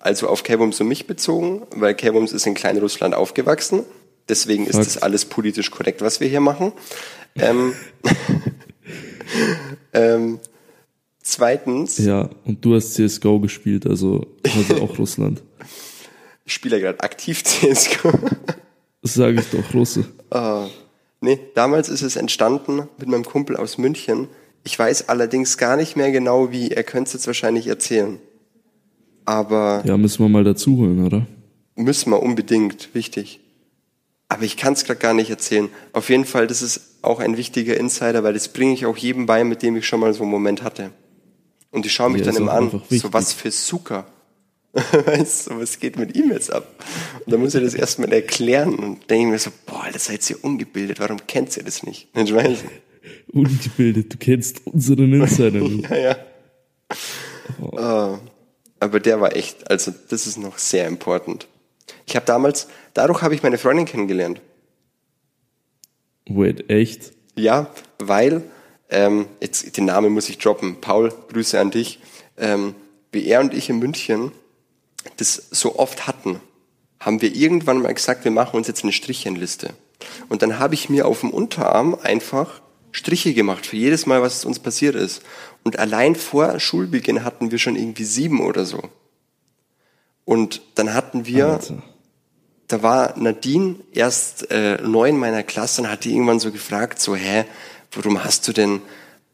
[SPEAKER 1] Also auf Kerbums und mich bezogen, weil Kerbums ist in Kleinrussland aufgewachsen. Deswegen ist
[SPEAKER 2] Fakt.
[SPEAKER 1] das alles politisch korrekt, was wir hier machen. Ähm, (laughs) ähm, zweitens,
[SPEAKER 2] Ja, und du hast CSGO gespielt, also, also auch Russland.
[SPEAKER 1] Ich spiele ja gerade aktiv (laughs) CSGO.
[SPEAKER 2] Das sage ich doch, Russe.
[SPEAKER 1] Ah, nee, damals ist es entstanden mit meinem Kumpel aus München. Ich weiß allerdings gar nicht mehr genau wie. Er könnte es jetzt wahrscheinlich erzählen. Aber
[SPEAKER 2] Ja, müssen wir mal dazu holen, oder?
[SPEAKER 1] müssen wir unbedingt, wichtig. Aber ich kann es gerade gar nicht erzählen. Auf jeden Fall, das ist auch ein wichtiger Insider, weil das bringe ich auch jedem bei, mit dem ich schon mal so einen Moment hatte. Und ich schaue mich
[SPEAKER 2] Ja,
[SPEAKER 1] dann immer an, so was für Zucker. (laughs) weißt du, was geht mit jetzt ab? Und dann muss er das erstmal erklären und denke mir so, boah, das seid ihr ungebildet, warum kennt ihr das nicht? Ich weiß. (laughs)
[SPEAKER 2] Ungebildet, du kennst unseren Insider (laughs) nicht.
[SPEAKER 1] Ja, ja. Ah, aber der war echt, also das ist noch sehr important. Ich habe damals, dadurch habe ich meine Freundin kennengelernt.
[SPEAKER 2] Wait, echt?
[SPEAKER 1] Ja, weil, ähm, jetzt den Namen muss ich droppen. Paul, Grüße an dich. Ähm, wie er und ich in München das so oft hatten, haben wir irgendwann mal gesagt, wir machen uns jetzt eine Strichchenliste. Und dann habe ich mir auf dem Unterarm einfach Striche gemacht für jedes Mal, was uns passiert ist. Und allein vor Schulbeginn hatten wir schon irgendwie sieben oder so. Und dann hatten wir
[SPEAKER 2] Alter.
[SPEAKER 1] da war Nadine erst äh, neu in meiner Klasse und hat die irgendwann so gefragt, so, hä, warum hast du denn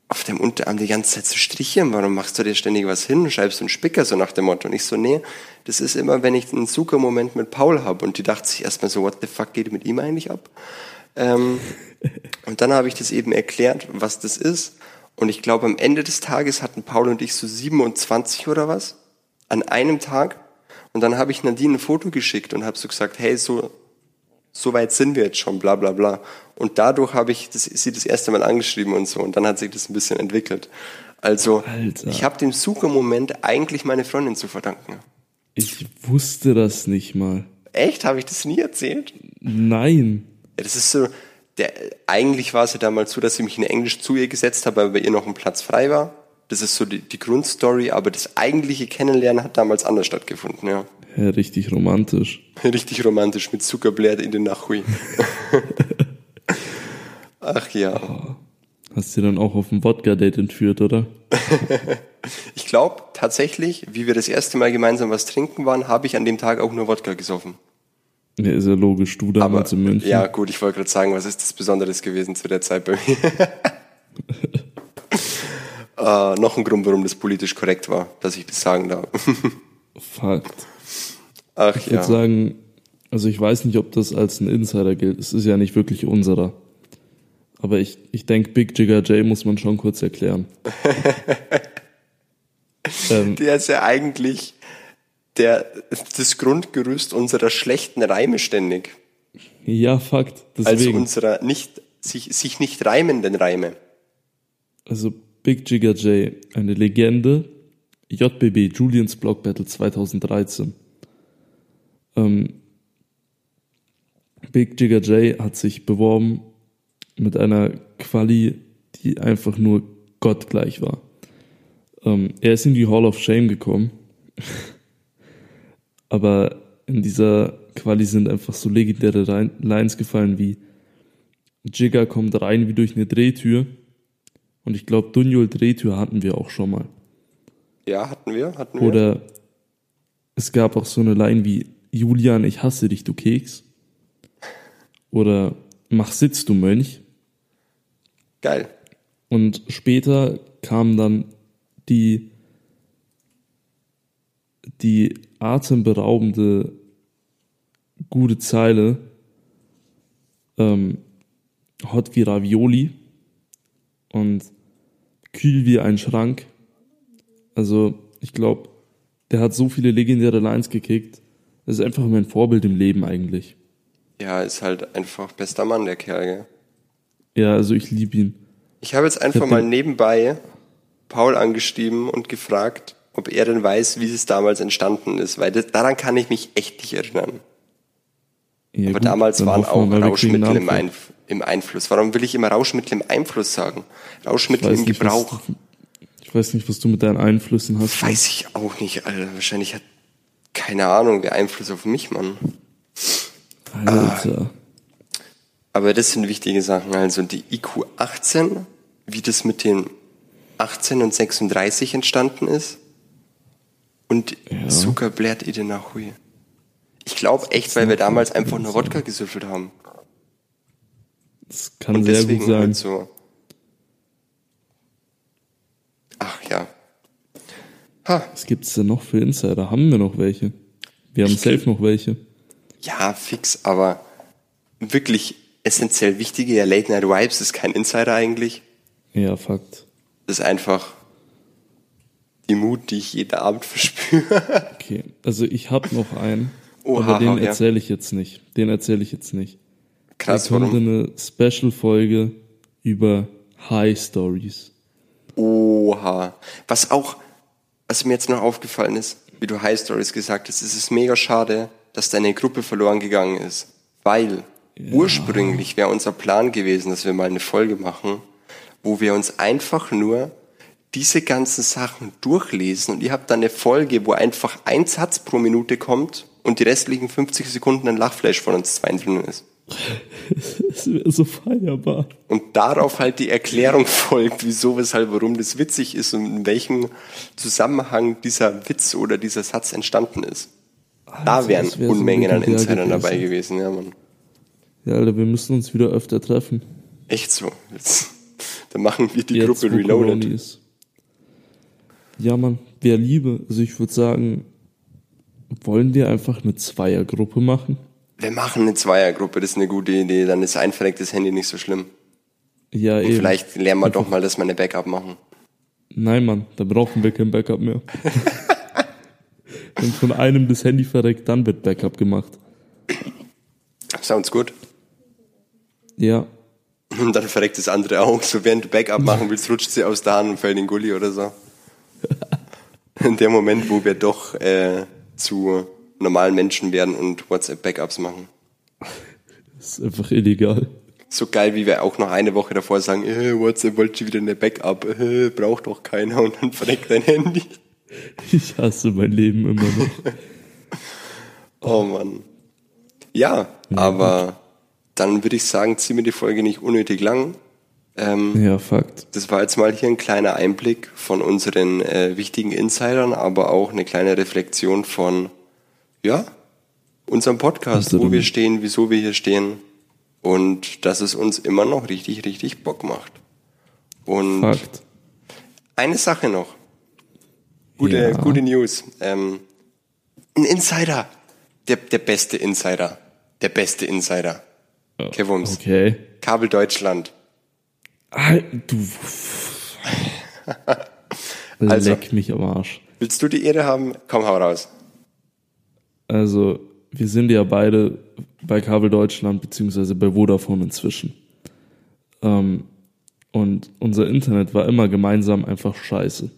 [SPEAKER 1] auf dem Unterarm die ganze Zeit so Striche? Warum machst du dir ständig was hin? Schreibst du einen Spicker so nach dem Motto? Und ich so, nee, das ist immer, wenn ich einen Zuckermoment mit Paul habe. Und die dachte sich erstmal so, what the fuck geht mit ihm eigentlich ab? Ähm, (laughs) und dann habe ich das eben erklärt, was das ist. Und ich glaube, am Ende des Tages hatten Paul und ich so 27 oder was an einem Tag. Und dann habe ich Nadine ein Foto geschickt und habe so gesagt, hey, so, so weit sind wir jetzt schon, bla bla bla. Und dadurch habe ich das, sie das erste Mal angeschrieben und so. Und dann hat sich das ein bisschen entwickelt. Also
[SPEAKER 2] Alter.
[SPEAKER 1] ich habe dem Sucher-Moment eigentlich meine Freundin zu verdanken.
[SPEAKER 2] Ich wusste das nicht mal.
[SPEAKER 1] Echt? Habe ich das nie erzählt?
[SPEAKER 2] Nein.
[SPEAKER 1] Ja, das ist so, der, eigentlich war es ja damals so, dass ich mich in Englisch zu ihr gesetzt habe, weil bei ihr noch ein Platz frei war. Das ist so die, die Grundstory, aber das eigentliche Kennenlernen hat damals anders stattgefunden, ja.
[SPEAKER 2] Ja, richtig romantisch. (laughs)
[SPEAKER 1] Richtig romantisch mit Zuckerblätter in den Nachhui. (laughs) Ach ja.
[SPEAKER 2] Hast du dann auch auf dem Wodka-Date entführt, oder? (laughs)
[SPEAKER 1] Ich glaube tatsächlich, wie wir das erste Mal gemeinsam was trinken waren, habe ich an dem Tag auch nur Wodka gesoffen.
[SPEAKER 2] Ja, ist ja logisch. Du
[SPEAKER 1] Aber
[SPEAKER 2] damals in München.
[SPEAKER 1] ja, gut, ich wollte gerade sagen, was ist das Besonderes gewesen zu der Zeit bei mir? Äh, noch ein Grund, warum das politisch korrekt war, dass ich das sagen darf. (laughs)
[SPEAKER 2] Fakt.
[SPEAKER 1] Ach
[SPEAKER 2] Ich
[SPEAKER 1] ja.
[SPEAKER 2] würde sagen, also ich weiß nicht, ob das als ein Insider gilt. Es ist ja nicht wirklich unserer. Aber ich, ich denke, Big Jigger J muss man schon kurz erklären. (laughs) ähm,
[SPEAKER 1] Der ist ja eigentlich der, das Grundgerüst unserer schlechten Reime ständig.
[SPEAKER 2] ja, Fakt.
[SPEAKER 1] Also
[SPEAKER 2] Deswegen.
[SPEAKER 1] unserer nicht, sich, sich nicht reimenden Reime.
[SPEAKER 2] Also Big Jigger J, eine Legende. JBB, Julians Block Battle 2013. Ähm, Big Jigger J hat sich beworben mit einer Quali, die einfach nur gottgleich war. Ähm, er ist in die Hall of Shame gekommen. (laughs) Aber in dieser Quali sind einfach so legendäre Lines gefallen wie Jigger kommt rein wie durch eine Drehtür. Und ich glaube, Dunjol Drehtür hatten wir auch schon mal.
[SPEAKER 1] Ja, hatten wir, hatten wir.
[SPEAKER 2] Oder es gab auch so eine Line wie Julian, ich hasse dich, du Keks. Oder mach Sitz, du Mönch.
[SPEAKER 1] Geil.
[SPEAKER 2] Und später kam dann die, die atemberaubende gute Zeile ähm, Hot wie Ravioli und kühl wie ein Schrank. Also ich glaube, der hat so viele legendäre Lines gekickt. Das ist einfach mein Vorbild im Leben eigentlich.
[SPEAKER 1] Ja, ist halt einfach bester Mann, der Kerl, gell?
[SPEAKER 2] Ja, also ich liebe ihn.
[SPEAKER 1] Ich habe jetzt einfach
[SPEAKER 2] hab
[SPEAKER 1] mal nebenbei Paul angeschrieben und gefragt, ob er denn weiß, wie es damals entstanden ist, weil das, daran kann ich mich echt nicht erinnern.
[SPEAKER 2] Ja,
[SPEAKER 1] Aber
[SPEAKER 2] gut,
[SPEAKER 1] damals waren auch Rauschmittel im,
[SPEAKER 2] Antwort.
[SPEAKER 1] Im Einfluss. Warum will ich immer Rauschmittel im Einfluss sagen? Rauschmittel im
[SPEAKER 2] nicht,
[SPEAKER 1] Gebrauch.
[SPEAKER 2] Was, ich weiß nicht, was du mit deinen Einflüssen hast.
[SPEAKER 1] Weiß ich auch nicht, Alter. Wahrscheinlich hat Keine Ahnung, wer Einfluss auf mich, Mann.
[SPEAKER 2] Alter.
[SPEAKER 1] Aber das sind wichtige Sachen. Also die IQ 18, wie das mit den 18 und 36 entstanden ist. Und
[SPEAKER 2] Ja.
[SPEAKER 1] Zucker blärt Ede Hui. Ich glaube echt, weil wir damals einfach nur Wodka gesüffelt haben.
[SPEAKER 2] Das kann
[SPEAKER 1] Und
[SPEAKER 2] sehr
[SPEAKER 1] deswegen
[SPEAKER 2] gut sein.
[SPEAKER 1] halt so. Ach ja. Ha,
[SPEAKER 2] Was gibt's denn noch für Insider? Haben wir noch welche? Wir haben
[SPEAKER 1] Ich-
[SPEAKER 2] safe noch welche.
[SPEAKER 1] ja, fix, aber wirklich essentiell wichtige, ja, Late Night Vibes ist kein Insider eigentlich.
[SPEAKER 2] Ja, Fakt.
[SPEAKER 1] Das ist einfach die Mut, die ich jeden Abend (laughs) verspüre.
[SPEAKER 2] Okay, also ich habe noch einen,
[SPEAKER 1] Oha,
[SPEAKER 2] aber den erzähle ich jetzt nicht. Den erzähle ich jetzt nicht.
[SPEAKER 1] Krass,
[SPEAKER 2] da kommt
[SPEAKER 1] warum?
[SPEAKER 2] eine Special-Folge über High Stories.
[SPEAKER 1] Oha. Was auch, was mir jetzt noch aufgefallen ist, wie du High Stories gesagt hast, es ist mega schade, dass deine Gruppe verloren gegangen ist. Weil ursprünglich wäre unser Plan gewesen, dass wir mal eine Folge machen, wo wir uns einfach nur diese ganzen Sachen durchlesen und ihr habt dann eine Folge, wo einfach ein Satz pro Minute kommt und die restlichen 50 Sekunden ein Lachflash von uns zwei drin ist.
[SPEAKER 2] Das wäre so feierbar.
[SPEAKER 1] Und darauf halt die Erklärung folgt, wieso, weshalb, warum das witzig ist und in welchem Zusammenhang dieser Witz oder dieser Satz entstanden ist. Da
[SPEAKER 2] Alter,
[SPEAKER 1] wären
[SPEAKER 2] das wär so
[SPEAKER 1] Unmengen an
[SPEAKER 2] legendär
[SPEAKER 1] Insidern dabei
[SPEAKER 2] gewesen.
[SPEAKER 1] ja, Mann.
[SPEAKER 2] Ja, Alter, wir müssen uns wieder öfter treffen.
[SPEAKER 1] Echt so. Jetzt, dann machen wir die
[SPEAKER 2] Jetzt,
[SPEAKER 1] Gruppe Reloaded.
[SPEAKER 2] ist. Ja, Mann, wer Liebe, also ich würde sagen, wollen wir einfach eine Zweiergruppe machen?
[SPEAKER 1] Wir machen eine Zweiergruppe, das ist eine gute Idee. Dann ist ein verrecktes Handy nicht so schlimm.
[SPEAKER 2] Ja,
[SPEAKER 1] Und
[SPEAKER 2] eben.
[SPEAKER 1] vielleicht lernen wir doch mal, dass wir eine Backup machen.
[SPEAKER 2] Nein, Mann, da brauchen wir kein Backup mehr. (laughs) Wenn von einem das Handy verreckt, dann wird Backup gemacht.
[SPEAKER 1] Sounds gut.
[SPEAKER 2] Ja,
[SPEAKER 1] Und dann verreckt das andere auch. So während du Backup machen willst, rutscht sie aus der Hand und fällt in den Gully oder so. (laughs) In dem Moment, wo wir doch äh, zu normalen Menschen werden und WhatsApp-Backups machen.
[SPEAKER 2] ist einfach illegal.
[SPEAKER 1] So geil, wie wir auch noch eine Woche davor sagen, äh, WhatsApp wollte wieder eine Backup, äh, braucht doch keiner und dann verreckt dein Handy.
[SPEAKER 2] Ich hasse mein Leben immer noch. (laughs)
[SPEAKER 1] Oh Mann. Ja, aber dann würde ich sagen, ziehen wir die Folge nicht unnötig lang. Ähm,
[SPEAKER 2] Ja, Fakt.
[SPEAKER 1] Das war jetzt mal hier ein kleiner Einblick von unseren äh, wichtigen Insidern, aber auch eine kleine Reflexion von, ja, unserem Podcast, wo wir stehen, wieso wir hier stehen und dass es uns immer noch richtig, richtig Bock macht. Und
[SPEAKER 2] Fakt.
[SPEAKER 1] eine Sache noch. Gute,
[SPEAKER 2] Ja.
[SPEAKER 1] gute News. Ähm, ein Insider. Der, der beste Insider. Der beste Insider. Kevums.
[SPEAKER 2] Okay.
[SPEAKER 1] Kabel Deutschland.
[SPEAKER 2] Al- Du. (laughs)
[SPEAKER 1] Also.
[SPEAKER 2] Leck mich am Arsch.
[SPEAKER 1] Willst du die Ehre haben? Komm, hau raus.
[SPEAKER 2] Also, wir sind ja beide bei Kabel Deutschland beziehungsweise bei Vodafone inzwischen. Ähm, und unser Internet war immer gemeinsam einfach scheiße.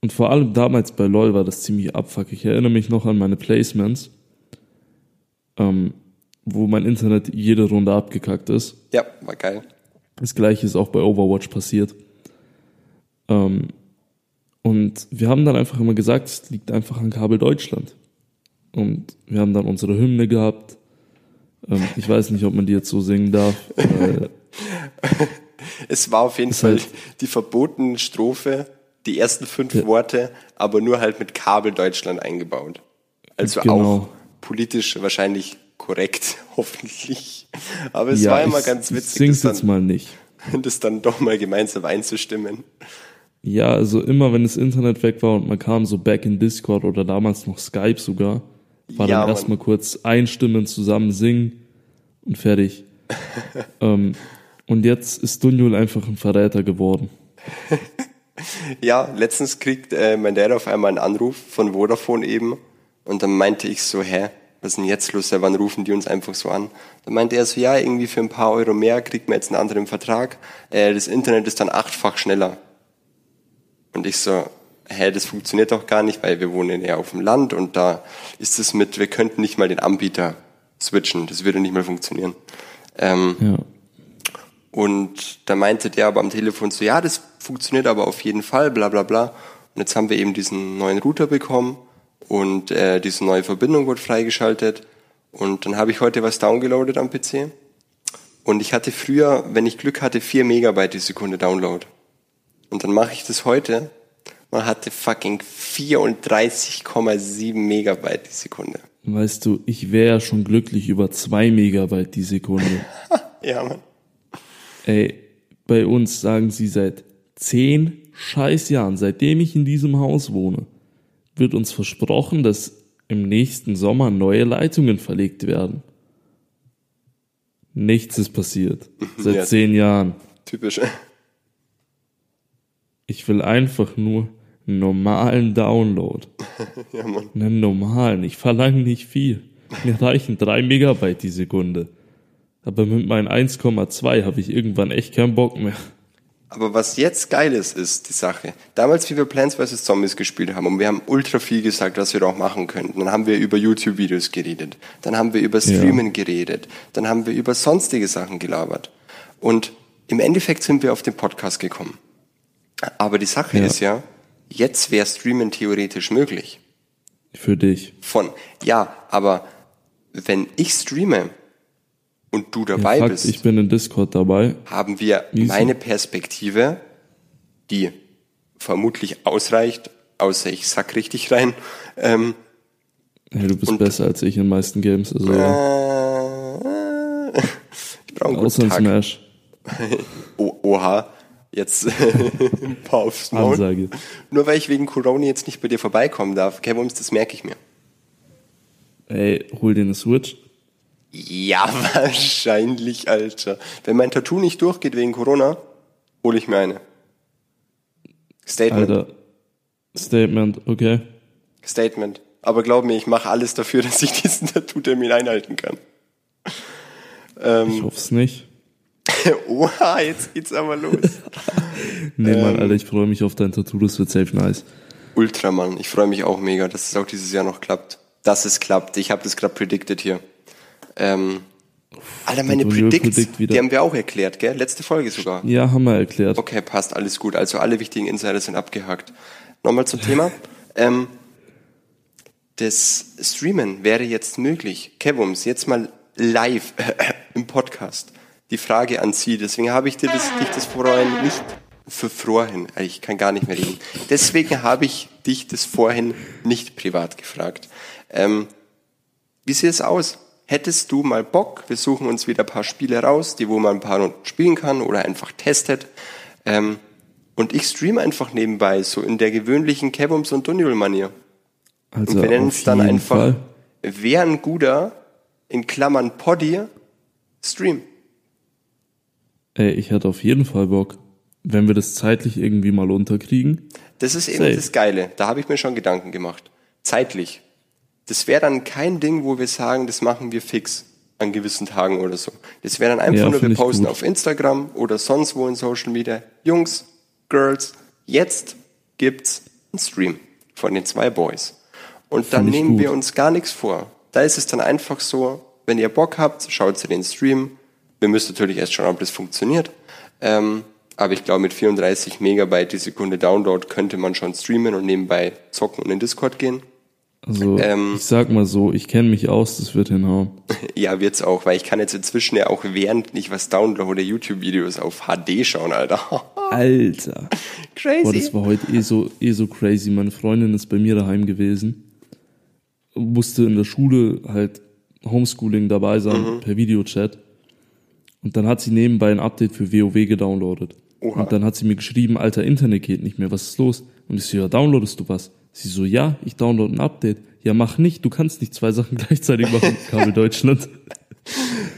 [SPEAKER 2] Und vor allem damals bei LOL war das ziemlich abfuck. Ich erinnere mich noch an meine Placements, ähm, wo mein Internet jede Runde abgekackt ist.
[SPEAKER 1] Ja, war geil.
[SPEAKER 2] Das gleiche ist auch bei Overwatch passiert. Ähm, und wir haben dann einfach immer gesagt, es liegt einfach an Kabel Deutschland. Und wir haben dann unsere Hymne gehabt. Ähm, ich weiß nicht, ob man die jetzt so singen darf. (laughs)
[SPEAKER 1] Es war auf jeden Fall
[SPEAKER 2] halt-
[SPEAKER 1] die verbotene Strophe, die ersten fünf Worte, aber nur halt mit Kabel Deutschland eingebaut. Also
[SPEAKER 2] Genau.
[SPEAKER 1] auch politisch wahrscheinlich korrekt, (laughs) hoffentlich. Aber es
[SPEAKER 2] ja,
[SPEAKER 1] war immer ganz witzig,
[SPEAKER 2] sing's
[SPEAKER 1] das
[SPEAKER 2] jetzt mal nicht. (laughs)
[SPEAKER 1] das dann doch mal gemeinsam einzustimmen.
[SPEAKER 2] Ja, also immer wenn das Internet weg war und man kam so back in Discord oder damals noch Skype sogar, war
[SPEAKER 1] Ja,
[SPEAKER 2] dann erstmal kurz einstimmen, zusammen singen und fertig. (laughs) ähm, und jetzt ist Dunjul einfach ein Verräter geworden. (laughs)
[SPEAKER 1] Ja, letztens kriegt äh, mein Dad auf einmal einen Anruf von Vodafone eben und dann meinte ich so, hä, was ist denn jetzt los? Ja, wann rufen die uns einfach so an? Dann meinte er so, ja, irgendwie für ein paar Euro mehr kriegt man jetzt einen anderen Vertrag. Äh, das Internet ist dann achtfach schneller. Und ich so, hä, das funktioniert doch gar nicht, weil wir wohnen ja auf dem Land und da ist es mit, wir könnten nicht mal den Anbieter switchen, das würde nicht mal funktionieren. Ähm,
[SPEAKER 2] Ja.
[SPEAKER 1] und da meinte der aber am Telefon so, ja, das funktioniert aber auf jeden Fall, bla bla bla. Und jetzt haben wir eben diesen neuen Router bekommen und äh, diese neue Verbindung wurde freigeschaltet und dann habe ich heute was downgeloadet am PC und ich hatte früher, wenn ich Glück hatte, 4 Megabyte die Sekunde Download. Und dann mache ich das heute man hatte fucking 34,7 Megabyte die Sekunde.
[SPEAKER 2] Weißt du, ich wäre schon glücklich über 2 Megabyte die Sekunde. (laughs)
[SPEAKER 1] ja, Mann.
[SPEAKER 2] Ey, bei uns sagen sie seit 10 Scheißjahren, seitdem ich in diesem Haus wohne, wird uns versprochen, dass im nächsten Sommer neue Leitungen verlegt werden. Nichts ist passiert. Seit ja, zehn Jahren.
[SPEAKER 1] Typisch.
[SPEAKER 2] Ich will einfach nur einen normalen Download. (laughs) ja, Mann. Einen normalen. Ich verlange nicht viel. Mir reichen drei Megabyte die Sekunde. Aber mit meinen 1,2 habe ich irgendwann echt keinen Bock mehr.
[SPEAKER 1] Aber was jetzt geil ist, ist die Sache. Damals, wie wir Plants vs. Zombies gespielt haben und wir haben ultra viel gesagt, was wir doch machen könnten. Dann haben wir über YouTube-Videos geredet. Dann haben wir über Streamen ja. geredet. Dann haben wir über sonstige Sachen gelabert. Und im Endeffekt sind wir auf den Podcast gekommen. Aber die Sache ja. ist ja, Jetzt wäre Streamen theoretisch möglich.
[SPEAKER 2] Für dich.
[SPEAKER 1] Von, ja, aber wenn ich streame und du dabei ja, Fakt, bist.
[SPEAKER 2] Ich bin in Discord dabei.
[SPEAKER 1] Haben wir Easy. meine Perspektive, die vermutlich ausreicht, außer ich sack richtig rein. Ähm,
[SPEAKER 2] ja, du bist und, besser als ich in den meisten Games. Also, äh, (laughs)
[SPEAKER 1] ich brauche einen guten Tag. Smash. (laughs) oh, oha jetzt (laughs) ein paar aufs Maul. Ansage. Nur weil ich wegen Corona jetzt nicht bei dir vorbeikommen darf. Kevums, das merke ich mir.
[SPEAKER 2] Ey, hol dir eine Switch.
[SPEAKER 1] Ja, (laughs) wahrscheinlich, Alter. Wenn mein Tattoo nicht durchgeht wegen Corona, hole ich mir eine.
[SPEAKER 2] Statement. Alter. Statement, okay.
[SPEAKER 1] Statement. Aber glaub mir, ich mache alles dafür, (laughs) dass ich diesen Tattoo-Termin einhalten kann.
[SPEAKER 2] Ähm, ich hoffe es nicht. (laughs)
[SPEAKER 1] Oha, jetzt geht's aber los.
[SPEAKER 2] nee, ähm, Mann, Alter, ich freue mich auf dein Tattoo, das wird safe nice.
[SPEAKER 1] Ultramann, ich freue mich auch mega, dass es auch dieses Jahr noch klappt. Dass es klappt. Ich habe das gerade predicted hier. Ähm, Alter, meine Predicts, predict die haben wir auch erklärt, gell? Letzte Folge sogar.
[SPEAKER 2] Ja, haben wir erklärt.
[SPEAKER 1] Okay, passt, alles gut. Also alle wichtigen Insider sind abgehakt. Nochmal zum Thema. (laughs) Ähm, das Streamen wäre jetzt möglich. Kevums, jetzt mal live (laughs) im Podcast die Frage an Sie. Deswegen habe ich dir das, dich das vorhin nicht für vorhin, ich kann gar nicht mehr reden. Deswegen habe ich dich das vorhin nicht privat gefragt. Ähm, wie sieht es aus? Hättest du mal Bock? Wir suchen uns wieder ein paar Spiele raus, die wo man ein paar Runden spielen kann oder einfach testet. Ähm, und ich streame einfach nebenbei, so in der gewöhnlichen Kebums und Dunjul-Manier. Also und wir nennen es dann einfach, Fall. wer ein guter, in Klammern Poddy, Stream.
[SPEAKER 2] Ey, ich hätte auf jeden Fall Bock, wenn wir das zeitlich irgendwie mal unterkriegen.
[SPEAKER 1] Das ist eben Safe. das Geile. Da habe ich mir schon Gedanken gemacht. Zeitlich. Das wäre dann kein Ding, wo wir sagen, das machen wir fix an gewissen Tagen oder so. Das wäre dann einfach ja, nur, wir posten auf Instagram oder sonst wo in Social Media. Jungs, Girls, jetzt gibt's einen Stream von den zwei Boys. Und dann nehmen gut. wir uns gar nichts vor. Da ist es dann einfach so, wenn ihr Bock habt, schaut zu den Stream, wir müssen natürlich erst schauen, ob das funktioniert. Ähm, aber ich glaube, mit 34 Megabyte die Sekunde Download könnte man schon streamen und nebenbei zocken und in Discord gehen.
[SPEAKER 2] Also ähm, ich sag mal so, ich kenne mich aus, das wird hinhauen. (laughs)
[SPEAKER 1] ja, wird's auch, weil ich kann jetzt inzwischen ja auch während ich was downloade YouTube-Videos auf HD schauen, Alter. (laughs)
[SPEAKER 2] Alter. Crazy. Boah, das war heute eh so, eh so crazy. Meine Freundin ist bei mir daheim gewesen, musste in der Schule halt Homeschooling dabei sein mhm. per Videochat. Und dann hat sie nebenbei ein Update für WoW gedownloadet. Oha. Und dann hat sie mir geschrieben, alter, Internet geht nicht mehr, was ist los? Und ich so, ja, downloadest du was? Sie so, ja, ich download ein Update. Ja, mach nicht, du kannst nicht zwei Sachen (laughs) gleichzeitig machen, Kabel Deutschland. (laughs)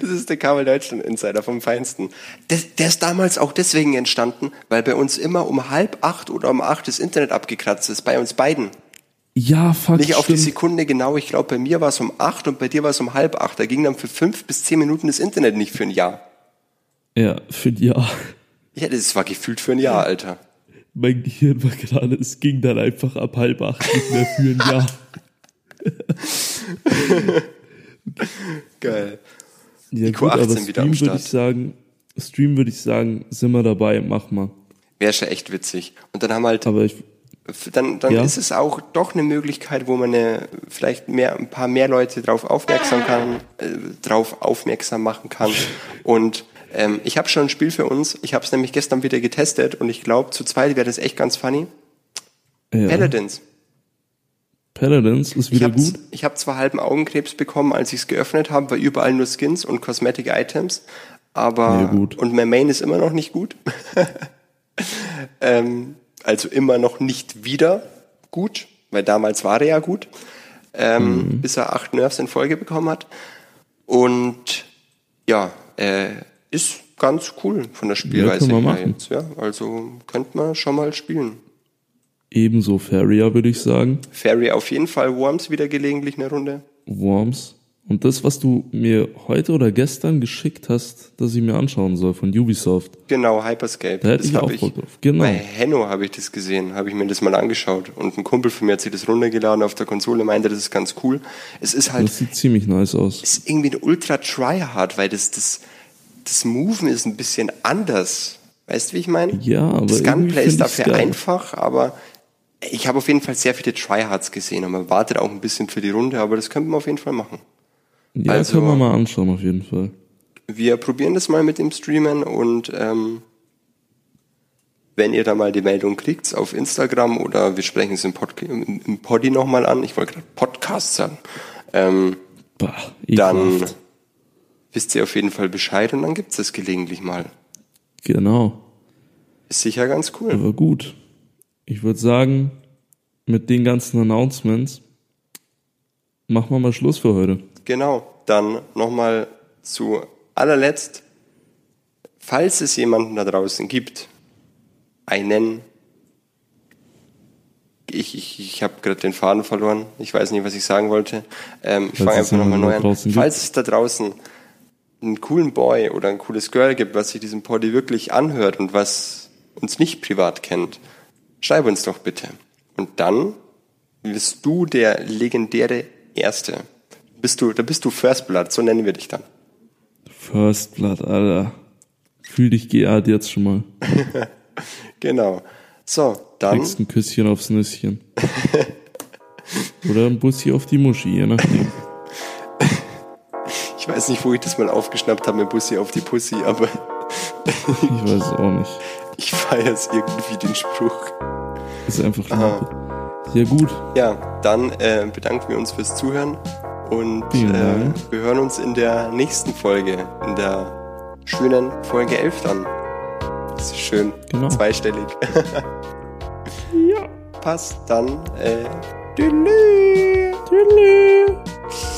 [SPEAKER 1] Das ist der Kabel Deutschland Insider vom Feinsten. Der, der ist damals auch deswegen entstanden, weil bei uns immer um halb acht oder um acht das Internet abgekratzt ist, bei uns beiden.
[SPEAKER 2] Ja, fuck.
[SPEAKER 1] Nicht auf die Sekunde genau, ich glaube, bei mir war es um acht und bei dir war es um halb acht. Da ging dann für fünf bis zehn Minuten das Internet nicht für ein Jahr.
[SPEAKER 2] Ja, für ein Jahr.
[SPEAKER 1] Ja, das war gefühlt für ein Jahr, Alter.
[SPEAKER 2] Mein Gehirn war gerade, es ging dann einfach ab halb acht nicht mehr für ein Jahr. (laughs)
[SPEAKER 1] Geil.
[SPEAKER 2] Ja, gut, aber Stream würde ich sagen, Stream würde ich sagen, sind wir dabei, mach mal.
[SPEAKER 1] Wäre schon echt witzig. Und dann haben halt.
[SPEAKER 2] Aber ich,
[SPEAKER 1] dann, dann
[SPEAKER 2] Ja.
[SPEAKER 1] ist es auch doch eine Möglichkeit, wo man eine, vielleicht mehr, ein paar mehr Leute drauf aufmerksam kann, äh, drauf aufmerksam machen kann. Und ähm, ich habe schon ein Spiel für uns. Ich habe es nämlich gestern wieder getestet und ich glaube, zu zweit wäre das echt ganz funny.
[SPEAKER 2] Ja.
[SPEAKER 1] Paladins.
[SPEAKER 2] Paladins ist
[SPEAKER 1] Ich
[SPEAKER 2] wieder
[SPEAKER 1] habe
[SPEAKER 2] gut.
[SPEAKER 1] ich hab zwar halben Augenkrebs bekommen, als ich es geöffnet habe, weil überall nur Skins und Cosmetic Items, aber
[SPEAKER 2] gut.
[SPEAKER 1] und mein Main ist immer noch nicht gut. (laughs) ähm, also immer noch nicht wieder gut, weil damals war er ja gut, ähm,
[SPEAKER 2] Mhm.
[SPEAKER 1] bis er acht Nerfs in Folge bekommen hat. Und ja, äh, ist ganz cool von der Spielweise
[SPEAKER 2] wir
[SPEAKER 1] her jetzt. Ja, also könnte man schon mal spielen.
[SPEAKER 2] Ebenso Faria, würde ich sagen.
[SPEAKER 1] Fairy auf jeden Fall, Worms wieder gelegentlich eine Runde.
[SPEAKER 2] Worms. Und das, was du mir heute oder gestern geschickt hast, dass ich mir anschauen soll von Ubisoft.
[SPEAKER 1] Genau, Hyperscape.
[SPEAKER 2] Da hätte
[SPEAKER 1] das
[SPEAKER 2] ich auch Bock drauf. Genau.
[SPEAKER 1] Bei Henno habe ich das gesehen, habe ich mir das mal angeschaut. Und ein Kumpel von mir hat sich das runtergeladen auf der Konsole, meinte, das ist ganz cool. Es ist halt,
[SPEAKER 2] Das sieht ziemlich nice aus.
[SPEAKER 1] ist irgendwie ein ultra tryhard, weil das, das, das Moven ist ein bisschen anders. Weißt du, wie ich meine?
[SPEAKER 2] Ja, aber
[SPEAKER 1] Das Gunplay ist dafür einfach, aber ich habe auf jeden Fall sehr viele Tryhards gesehen und man wartet auch ein bisschen für die Runde, aber das könnte man auf jeden Fall machen.
[SPEAKER 2] Ja,
[SPEAKER 1] Also-
[SPEAKER 2] können wir mal anschauen, auf jeden Fall.
[SPEAKER 1] Wir probieren das mal mit dem Streamen und ähm, wenn ihr da mal die Meldung kriegt auf Instagram oder wir sprechen es im, Pod im, im Poddy nochmal an, ich wollte gerade Podcast sagen, ähm,
[SPEAKER 2] Bah,
[SPEAKER 1] dann
[SPEAKER 2] ekelhaft.
[SPEAKER 1] Wisst ihr auf jeden Fall Bescheid und dann gibt's es gelegentlich mal.
[SPEAKER 2] Genau.
[SPEAKER 1] Ist sicher ganz cool.
[SPEAKER 2] Aber gut. Ich würde sagen, mit den ganzen Announcements machen wir mal Schluss für heute.
[SPEAKER 1] Genau, dann nochmal zu allerletzt, falls es jemanden da draußen gibt, einen, ich, ich, ich habe gerade den Faden verloren, ich weiß nicht, was ich sagen wollte, ähm, ich fange einfach nochmal neu an.
[SPEAKER 2] gibt.
[SPEAKER 1] Falls es da draußen einen coolen Boy oder ein cooles Girl gibt, was sich diesen Poddy wirklich anhört und was uns nicht privat kennt, schreib uns doch bitte. Und dann bist du der legendäre Erste. Bist du, da bist du First Blood, so nennen wir dich dann.
[SPEAKER 2] First Blood, Alter. Fühl dich geehrt jetzt schon mal. (laughs)
[SPEAKER 1] Genau. So, dann,
[SPEAKER 2] Kriegst ein Küsschen aufs Nüsschen. (laughs) Oder ein Bussi auf die Muschi, je nachdem.
[SPEAKER 1] Ich weiß nicht, wo ich das mal aufgeschnappt habe mit Bussi auf die Pussy, aber
[SPEAKER 2] Ich weiß es auch nicht.
[SPEAKER 1] ich feiere es irgendwie, den Spruch.
[SPEAKER 2] Ist einfach Lampe. Sehr gut.
[SPEAKER 1] Ja, dann äh, bedanken wir uns fürs Zuhören und äh, wir hören uns in der nächsten Folge, in der schönen Folge 11 dann. Das ist schön,
[SPEAKER 2] Genau.
[SPEAKER 1] zweistellig.
[SPEAKER 2] Ja. (laughs)
[SPEAKER 1] Passt, dann äh, tschüss.
[SPEAKER 2] Tschüss.